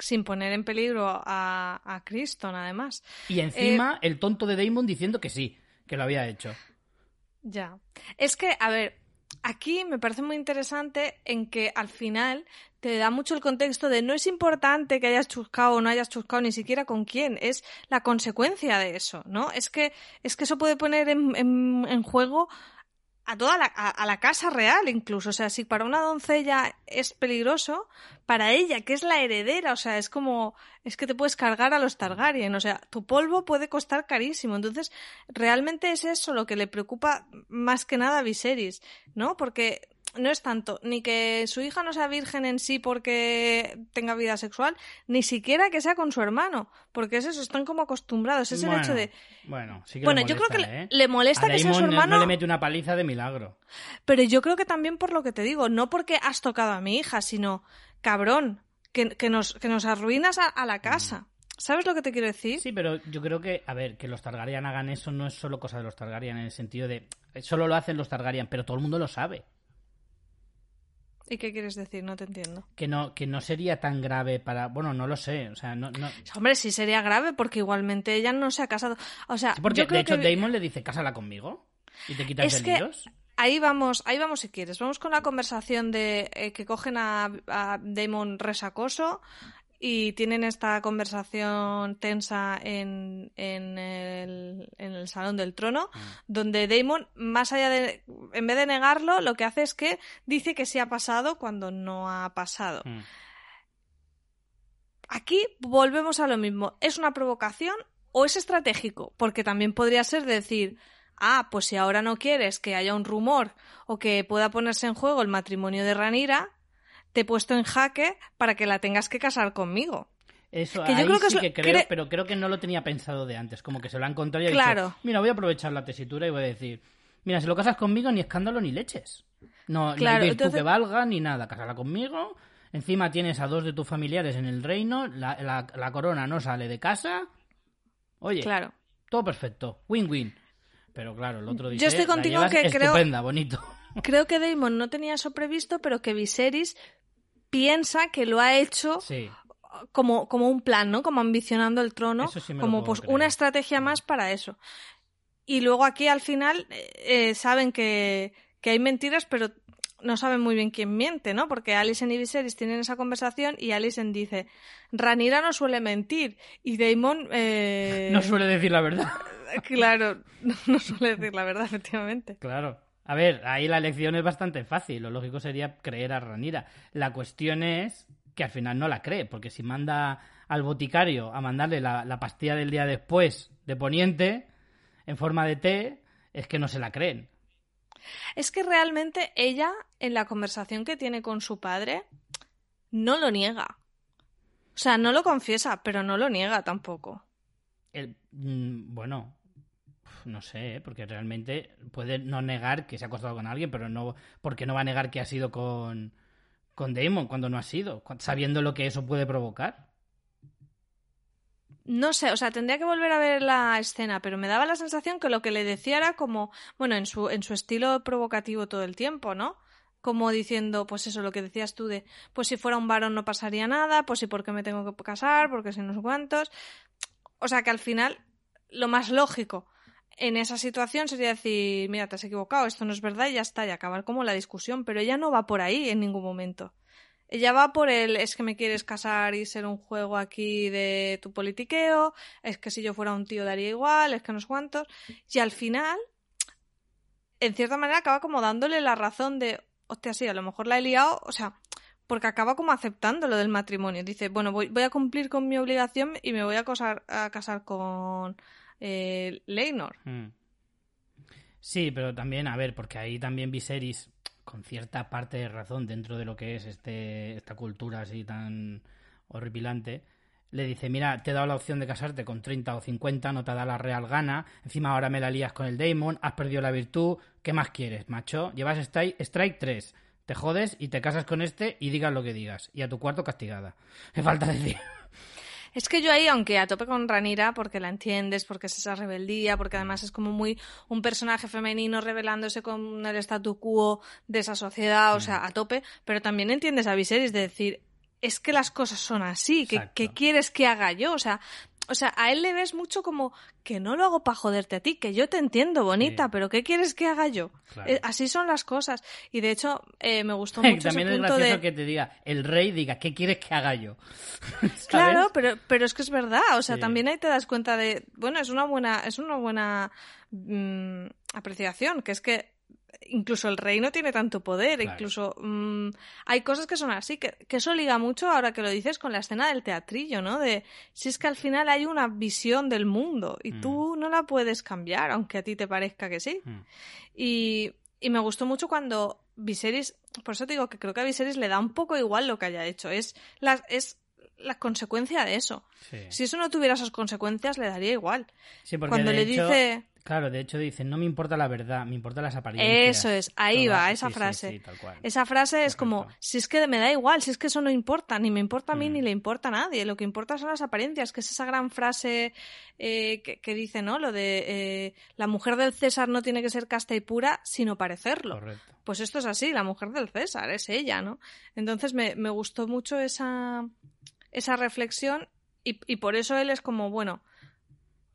Sin poner en peligro a, a Criston, además. Y encima el tonto de Damon diciendo que sí, que lo había hecho. Ya. Es que, a ver, aquí me parece muy interesante en que al final te da mucho el contexto de no es importante que hayas chuscado o no hayas chuscado ni siquiera con quién, es la consecuencia de eso, ¿no? Es que, es que eso puede poner en, en- en juego a toda la, a, la casa real incluso. O sea, si para una doncella es peligroso, para ella, que es la heredera, o sea, es como, es que te puedes cargar a los Targaryen, o sea, tu polvo puede costar carísimo. Entonces, realmente es eso lo que le preocupa más que nada a Viserys, ¿no? Porque no es tanto ni que su hija no sea virgen en sí porque tenga vida sexual, ni siquiera que sea con su hermano, porque es eso, están como acostumbrados, es el hecho de... Bueno, sí que Bueno, yo creo que le, ¿eh? le molesta A que sea su hermano, no le mete una paliza de milagro. pero yo creo que también por lo que te digo, no porque has tocado a mi hija, sino, cabrón, que, que nos, que nos arruinas a, a la casa. ¿Sabes lo que te quiero decir? Sí, pero yo creo que, a ver, que los Targaryen hagan eso no es solo cosa de los Targaryen en el sentido de. Solo lo hacen los Targaryen, pero todo el mundo lo sabe. ¿Y qué quieres decir? No te entiendo. Que no, que no sería tan grave para. Bueno, no lo sé. O sea, no. no... Hombre, sí sería grave porque igualmente ella no se ha casado. O sea, Sí, porque yo creo de hecho que... Damon le dice, cásala conmigo. Y te quitas Es de que- líos. Ahí vamos, ahí vamos si quieres. Vamos con la conversación de eh, que cogen a, a Damon resacoso y tienen esta conversación tensa en, en, el, en el salón del trono, Mm. donde Damon, más allá de, en vez de negarlo, lo que hace es que dice que sí ha pasado cuando no ha pasado. Mm. Aquí volvemos a lo mismo. ¿Es una provocación o es estratégico? Porque también podría ser decir, ah, pues si ahora no quieres que haya un rumor o que pueda ponerse en juego el matrimonio de Ranira, te he puesto en jaque para que la tengas que casar conmigo. Eso, Que yo creo que sí que creo, cre- pero creo que no lo tenía pensado de antes. Como que se lo ha encontrado y ha Claro. dicho, mira, voy a aprovechar la tesitura y voy a decir, mira, si lo casas conmigo, ni escándalo ni leches. No, Claro, virtud entonces- que valga ni nada. Cásala conmigo. Encima tienes a dos de tus familiares en el reino. La, la- la corona no sale de casa. Oye, Claro. todo perfecto. Win-win. Pero claro, el otro dice, estoy "La contigo que creo- estupenda, bonito. Creo que Damon no tenía eso previsto, pero que Viserys piensa que lo ha hecho Sí. como, como un plan, ¿no? Como ambicionando el trono, sí como pues creer. una estrategia más para eso. Y luego aquí al final eh, eh, saben que, que hay mentiras, pero no saben muy bien quién miente, ¿no? Porque Alicent y Viserys tienen esa conversación y Alicent dice, Ranira no suele mentir y Daemon, eh, (laughs) No suele decir la verdad. (laughs) claro, (laughs) no suele decir la verdad, efectivamente. Claro. A ver, ahí la elección es bastante fácil. Lo lógico sería creer a Ranira. La cuestión es que al final no la cree, porque si manda al boticario a mandarle la, la pastilla del día después de Poniente en forma de té, es que no se la creen. Es que realmente ella, en la conversación que tiene con su padre, no lo niega. O sea, no lo confiesa, pero no lo niega tampoco. El- mm, bueno, no sé, ¿eh? porque realmente puede no negar que se ha acostado con alguien, pero no, porque no va a negar que ha sido con, con Damon cuando no ha sido, sabiendo lo que eso puede provocar. No sé, o sea, tendría que volver a ver la escena, pero me daba la sensación que lo que le decía era como, bueno, en su, en su estilo provocativo todo el tiempo, ¿no? Como diciendo, pues eso, lo que decías tú de, pues si fuera un varón no pasaría nada, pues si por qué me tengo que casar, porque si no sé cuántos. O sea, que al final, lo más lógico en esa situación sería decir, mira, te has equivocado, esto no es verdad y ya está, y acabar como la discusión, pero ella no va por ahí en ningún momento. Ella va por el es que me quieres casar y ser un juego aquí de tu politiqueo, es que si yo fuera un tío daría igual, es que no sé cuántos. Y al final, en cierta manera, acaba como dándole la razón de, hostia, sí, a lo mejor la he liado, o sea, porque acaba como aceptando lo del matrimonio. Dice, bueno, voy, voy a cumplir con mi obligación y me voy a, casar, a casar con eh, Leinor. Mm. Sí, pero también, a ver, porque ahí también Viserys, con cierta parte de razón dentro de lo que es este esta cultura así tan horripilante, le dice, mira, te he dado la opción de casarte con 30 o 50, no te da la real gana, encima ahora me la lías con el Daemon, has perdido la virtud, ¿qué más quieres, macho? Llevas strike, strike 3, te jodes y te casas con este y digas lo que digas, y a tu cuarto castigada. (laughs) Me falta decir. Es que yo ahí, aunque a tope con Ranira, porque la entiendes, porque es esa rebeldía, porque además es como muy un personaje femenino rebelándose con el statu quo de esa sociedad, o sea, a tope, pero también entiendes a Viserys de decir, es que las cosas son así, que, ¿qué quieres que haga yo? O sea, o sea, a él le ves mucho como que no lo hago para joderte a ti, que yo te entiendo, bonita, pero ¿qué quieres que haga yo? Eh, así son las cosas. Y de hecho, eh, me gustó (laughs) mucho También ese es gracioso que te diga, el rey diga, ¿qué quieres que haga yo? (laughs) claro, pero, pero es que es verdad. O sea, también ahí te das cuenta de, bueno, es una buena, es una buena mm, apreciación, que es que incluso el rey no tiene tanto poder, incluso mm, hay cosas que son así, que, eso liga mucho ahora que lo dices con la escena del teatrillo, ¿no? De si es que al final hay una visión del mundo y tú mm. no la puedes cambiar, aunque a ti te parezca que sí. Mm. Y, y me gustó mucho cuando Viserys, por eso te digo que creo que a Viserys le da un poco igual lo que haya hecho, es la, es la consecuencia de eso. Si eso no tuviera esas consecuencias, le daría igual. Cuando le dice Claro, de hecho dicen, no me importa la verdad, me importan las apariencias. Eso es, ahí va, esa frase. Esa frase es como, si es que me da igual, si es que eso no importa, ni me importa a mí ni mm. le importa a nadie, lo que importa son las apariencias, que es esa gran frase eh, que, dice, ¿no? Lo de, eh, la mujer del César no tiene que ser casta y pura, sino parecerlo. Pues esto es así, la mujer del César, es ella, ¿no? Entonces me, me gustó mucho esa, esa reflexión y, y por eso él es como, bueno,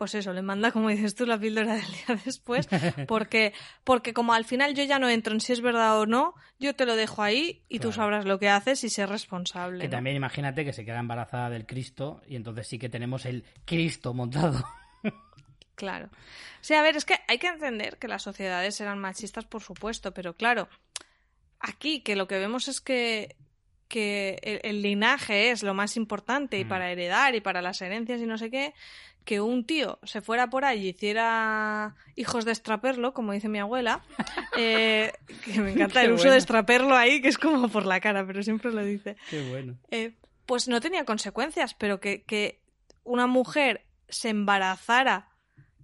pues eso, le manda, como dices tú, la píldora del día (laughs) después, (laughs) porque, porque como al final yo ya no entro en si es verdad o no, yo te lo dejo ahí y tú sabrás lo que haces y ser responsable. Que también imagínate que se queda embarazada del Cristo y entonces sí que tenemos el Cristo montado. (laughs) Claro. Sí, a ver, es que hay que entender que las sociedades eran machistas, por supuesto, pero claro, aquí que lo que vemos es que que el, linaje es lo más importante y mm. para heredar y para las herencias y no sé qué, que un tío se fuera por ahí y hiciera hijos de extraperlo, como dice mi abuela, (laughs) eh, que me encanta el uso de extraperlo ahí, que es como por la cara, pero siempre lo dice. Qué bueno. Eh, pues no tenía consecuencias, pero que, que una mujer se embarazara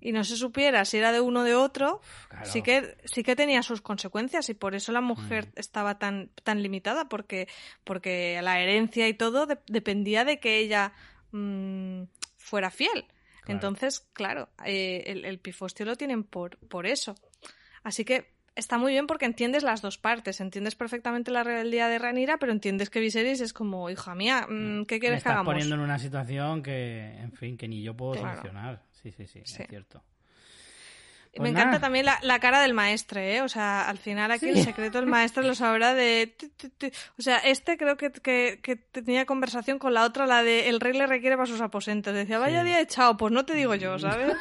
y no se supiera si era de uno o de otro, sí que sí que tenía sus consecuencias y por eso la mujer mm. estaba tan tan limitada porque porque la herencia y todo dependía de que ella mm, fuera fiel. Entonces, claro, eh, el, pifostio lo tienen por, por eso. Así que está muy bien porque entiendes las dos partes. Entiendes perfectamente la rebeldía de Ranira, pero entiendes que Viserys es como, hija mía, mm, ¿qué quieres que hagamos? poniendo en una situación que, en fin, que ni yo puedo solucionar. Sí, sí, sí, es cierto. Pues me encanta también la, cara del maestre, ¿eh? O sea, al final aquí el secreto del maestro lo sabrá de... O sea, este creo que, que, tenía conversación con la otra, la de el rey le requiere para sus aposentos. Decía, vaya día echado, pues no te digo yo, ¿sabes?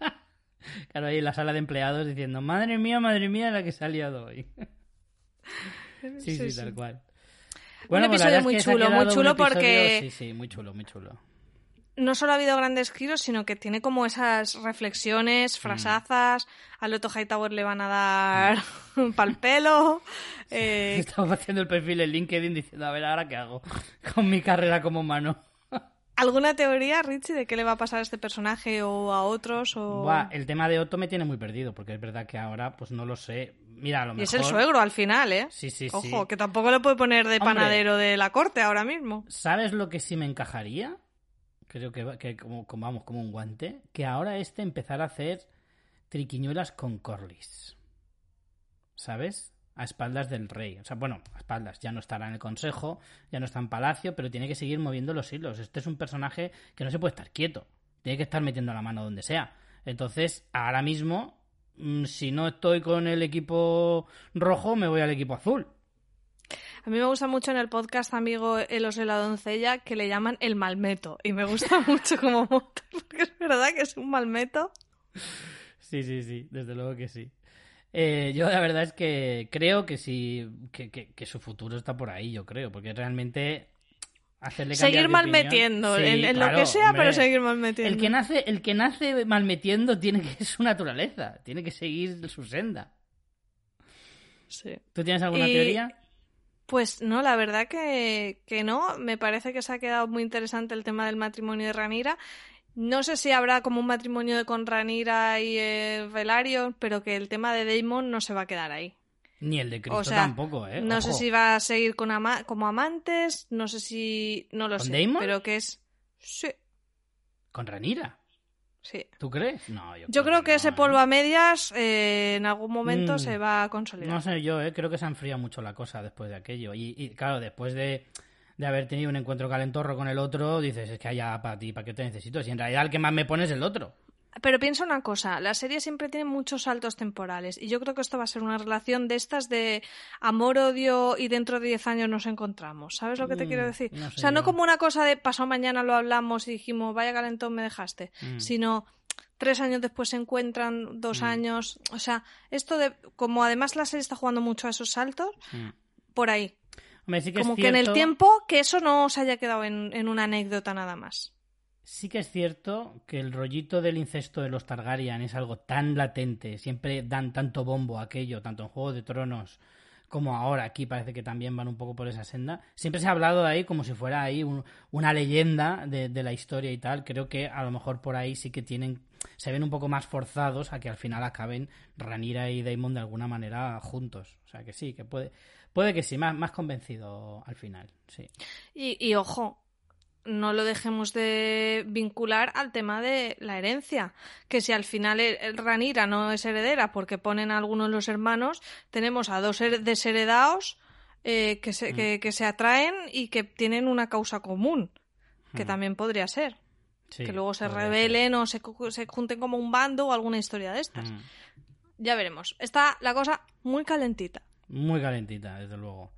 (laughs) claro, ahí en la sala de empleados diciendo, madre mía, madre mía, la que se ha liado hoy. (laughs) sí, sí, tal cual. Bueno, un pues episodio muy chulo, muy chulo porque... Sí, sí, muy chulo, muy chulo no solo ha habido grandes giros, sino que tiene como esas reflexiones, mm. frasazas. Al Otto Hightower le van a dar un (laughs) pal pelo. (laughs) Eh... Estamos haciendo el perfil en LinkedIn diciendo, a ver, ¿ahora qué hago (laughs) con mi carrera como humano? ¿Alguna teoría, Richie, de qué le va a pasar a este personaje o a otros? O... el tema de Otto me tiene muy perdido, porque es verdad que ahora, pues no lo sé. Mira, a lo mejor... Y es el suegro al final, ¿eh? Sí, sí, Ojo, que tampoco le puede poner de panadero de la corte ahora mismo. ¿Sabes lo que sí me encajaría? Creo que, que como, como, vamos, como un guante, que ahora este empezar a hacer triquiñuelas con Corlys. ¿Sabes? A espaldas del rey. O sea, bueno, a espaldas. Ya no estará en el consejo, ya no está en palacio, pero tiene que seguir moviendo los hilos. Este es un personaje que no se puede estar quieto. Tiene que estar metiendo la mano donde sea. Entonces, ahora mismo, mm, si no estoy con el equipo rojo, me voy al equipo azul. A mí me gusta mucho en el podcast amigo El de la doncella que le llaman el malmeto y me gusta (laughs) mucho como moto porque es verdad que es un malmeto. Sí, sí, sí, desde luego que sí. Eh, yo la verdad es que creo que sí, que, que, que su futuro está por ahí, yo creo, porque realmente hacerle seguir mal metiendo en, lo que sea, pero seguir mal metiendo. El que nace, el que nace mal metiendo tiene que su naturaleza, tiene que seguir su senda. Sí. ¿Tú tienes alguna teoría? Pues no, la verdad que, que no. Me parece que se ha quedado muy interesante el tema del matrimonio de Ranira. No sé si habrá como un matrimonio con Ranira y eh, Velario, pero que el tema de Damon no se va a quedar ahí. Ni el de Cristo tampoco, ¿eh? No sé si va a seguir con como amantes, no sé si... No lo ¿Con sé, Damon? pero que es... Sí. ¿Con Ranira? Sí. ¿Tú crees? No, yo, Yo creo que, no, ese ¿eh? polvo a medias eh, en algún momento Mm. se va a consolidar. No sé yo, ¿eh? creo que se ha enfriado mucho la cosa después de aquello. Y, y, claro, después de, de haber tenido un encuentro calentorro con el otro, dices, es que ya para ti, ¿para qué te necesito? Si en realidad el que más me pone es el otro. Pero piensa una cosa, la serie siempre tiene muchos saltos temporales y yo creo que esto va a ser una relación de estas de amor-odio y dentro de 10 años nos encontramos. ¿Sabes lo que te Mm, quiero decir? no sé o sea, no como una cosa de pasado mañana lo hablamos y dijimos, vaya calentón me dejaste, Mm. sino tres años después se encuentran, dos Mm. años. O sea, esto de, como además la serie está jugando mucho a esos saltos, por ahí. Hombre, sí que como es que en el tiempo, que eso no se haya quedado en, en una anécdota nada más. Sí que es cierto que el rollito del incesto de los Targaryen es algo tan latente, siempre dan tanto bombo a aquello, tanto en Juego de Tronos como ahora aquí parece que también van un poco por esa senda. Siempre se ha hablado de ahí como si fuera ahí un- una leyenda de, la historia y tal. Creo que a lo mejor por ahí sí que tienen, se ven un poco más forzados a que al final acaben Ranira y Daemon de alguna manera juntos. O sea que sí, que puede, puede que sí, más, más convencido al final, sí. Y, y ojo, no lo dejemos de vincular al tema de la herencia. Que si al final el, Ranira no es heredera porque ponen a algunos de los hermanos, tenemos a dos her- desheredados eh, que, se, Mm. que, que se atraen y que tienen una causa común. Que Mm. también podría ser. Sí, que luego se ser. rebelen o se, se junten como un bando o alguna historia de estas. Mm. Ya veremos. Está la cosa muy calentita. Muy calentita, desde luego.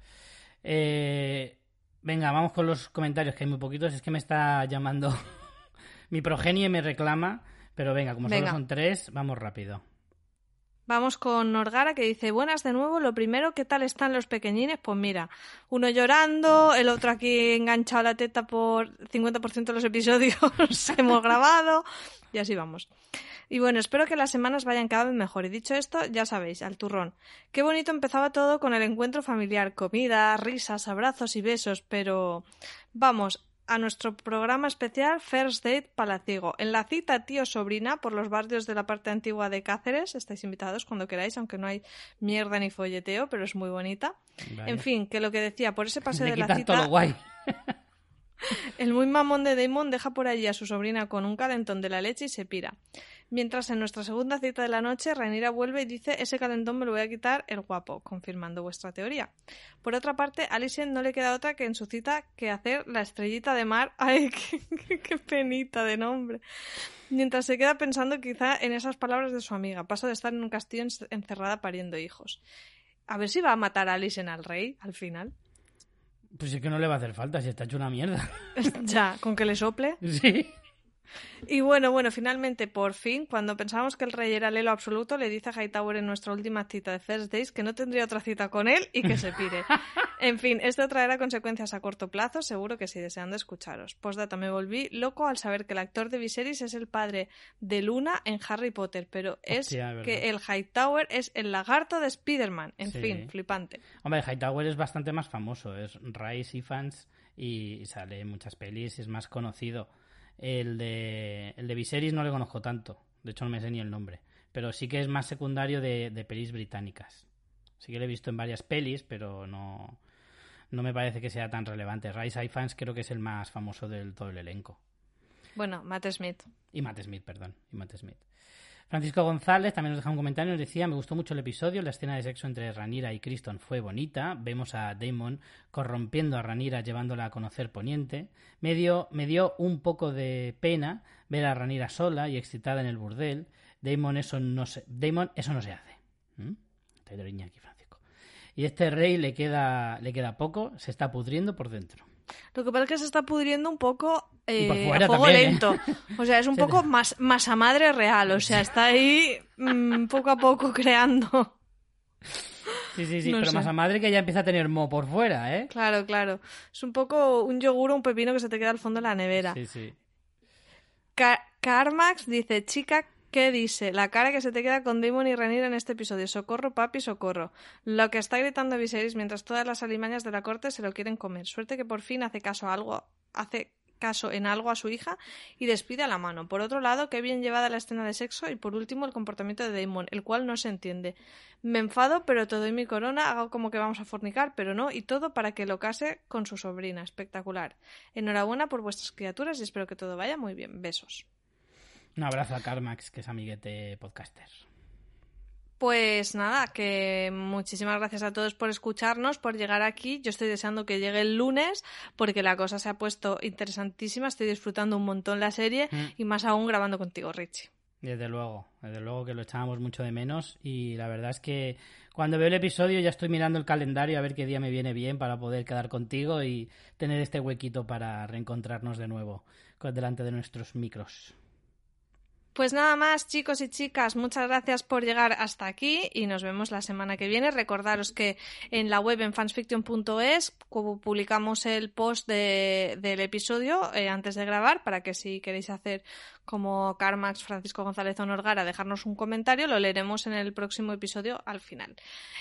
Eh, venga, vamos con los comentarios, que hay muy poquitos. Es que me está llamando (laughs) mi progenie y me reclama. Pero venga, como Venga. solo son tres, vamos rápido. Vamos con Norgara que dice, buenas de nuevo, lo primero, ¿qué tal están los pequeñines? Pues mira, uno llorando, el otro aquí enganchado la teta por 50% de los episodios (laughs) hemos grabado y así vamos. Y bueno, espero que las semanas vayan cada vez mejor. Y dicho esto, ya sabéis, al turrón. Qué bonito empezaba todo con el encuentro familiar, comida, risas, abrazos y besos, pero vamos, a nuestro programa especial First Date Palaciego. En la cita tío-sobrina por los barrios de la parte antigua de Cáceres. Estáis invitados cuando queráis, aunque no hay mierda ni folleteo, pero es muy bonita. Vale. En fin, que lo que decía, por ese paseo (laughs) de la todo cita, lo guay. (laughs) el muy mamón de Damon deja por allí a su sobrina con un calentón de la leche y se pira. Mientras en nuestra segunda cita de la noche, Rhaenyra vuelve y dice ese calentón me lo voy a quitar el guapo, confirmando vuestra teoría. Por otra parte, a no le queda otra que en su cita que hacer la estrellita de mar. (laughs) ¡Ay, qué, qué- penita de nombre! Mientras se queda pensando quizá en esas palabras de su amiga. Pasa de estar en un castillo en- encerrada pariendo hijos. A ver si va a matar a Alicent al rey al final. Pues es que no le va a hacer falta si está hecho una mierda. (laughs) ya, con que le sople. sí. (laughs) Y bueno, bueno, finalmente, por fin, cuando pensábamos que el rey era Lelo absoluto, le dice a Hightower en nuestra última cita de First Days que no tendría otra cita con él y que se pire. (laughs) en fin, esto traerá consecuencias a corto plazo, seguro que sí, deseando escucharos. Postdata, me volví loco al saber que el actor de Viserys es el padre de Luna en Harry Potter, pero es Hostia, que el Hightower es el lagarto de Spider-Man. En Sí. fin, flipante. Hombre, Hightower es bastante más famoso. Es Rice y fans y sale en muchas pelis, es más conocido. El de, el de Viserys no le conozco tanto. De hecho, no me sé ni el nombre. Pero sí que es más secundario de, de pelis británicas. Sí que lo he visto en varias pelis, pero no, no me parece que sea tan relevante. Rice y fans creo que es el más famoso del todo el elenco. Bueno, Matt Smith. Y Matt Smith, perdón. Y Matt Smith. Francisco González también nos deja un comentario. Nos decía: Me gustó mucho el episodio. La escena de sexo entre Ranira y Criston fue bonita. Vemos a Damon corrompiendo a Ranira, llevándola a conocer Poniente. Me dio, me dio un poco de pena ver a Ranira sola y excitada en el burdel. Damon, eso no se, Damon, eso no se hace. ¿Mm? Aquí, Francisco. Y este rey le queda, le queda poco. Se está pudriendo por dentro. Lo que pasa es que se está pudriendo un poco eh, a fuego también, ¿eh? lento. O sea, es un poco más masa madre real. O sea, está ahí mm, poco a poco (laughs) creando. Sí, sí, sí, No pero sé. masa madre que ya empieza a tener mo por fuera, ¿eh? Claro, claro. Es un poco un yogur o un pepino que se te queda al fondo de la nevera. Sí, sí. Ca- Carmax dice, chica, ¿qué dice? La cara que se te queda con Damon y Renir en este episodio. Socorro, papi, socorro. Lo que está gritando Viserys mientras todas las alimañas de la corte se lo quieren comer. Suerte que por fin hace caso a algo, hace caso en algo a su hija y despide a la mano. Por otro lado, qué bien llevada la escena de sexo y por último el comportamiento de Damon, el cual no se entiende. Me enfado, pero te doy mi corona, hago como que vamos a fornicar, pero no, y todo para que lo case con su sobrina. Espectacular. Enhorabuena por vuestras criaturas y espero que todo vaya muy bien. Besos. Un abrazo a Carmax, que es amiguete podcaster. Pues nada, que muchísimas gracias a todos por escucharnos, por llegar aquí. Yo estoy deseando que llegue el lunes porque la cosa se ha puesto interesantísima. Estoy disfrutando un montón la serie Mm. y más aún grabando contigo, Richie. Desde luego, desde luego que lo echábamos mucho de menos y la verdad es que cuando veo el episodio ya estoy mirando el calendario a ver qué día me viene bien para poder quedar contigo y tener este huequito para reencontrarnos de nuevo delante de nuestros micros. Pues nada más, chicos y chicas, muchas gracias por llegar hasta aquí y nos vemos la semana que viene. Recordaros que en la web en fansfiction.es pu- publicamos el post de- del episodio eh, antes de grabar para que si queréis hacer como Carmax, Francisco González o Norgara, dejarnos un comentario, lo leeremos en el próximo episodio al final.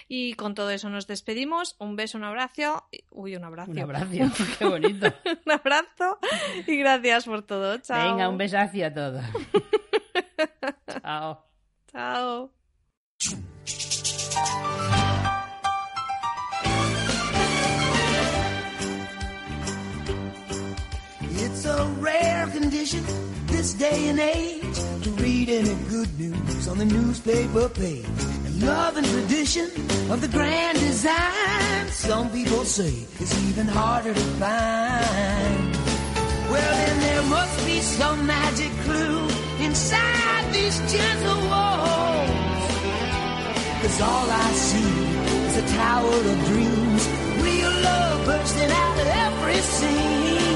Y con todo eso nos despedimos. Un beso, un abrazo. Uy, un abrazo. Un abrazo, (laughs) qué bonito. (laughs) un abrazo y gracias por todo. Chao. Venga, un besazo a todos. (laughs) (laughs) Chao. Chao. It's a rare condition this day and age to read any good news on the newspaper page. And love and tradition of the grand design, some people say it's even harder to find. Well, then there must be some magic clue inside these gentle walls. Cause all I see is a tower of dreams, real love bursting out of every scene.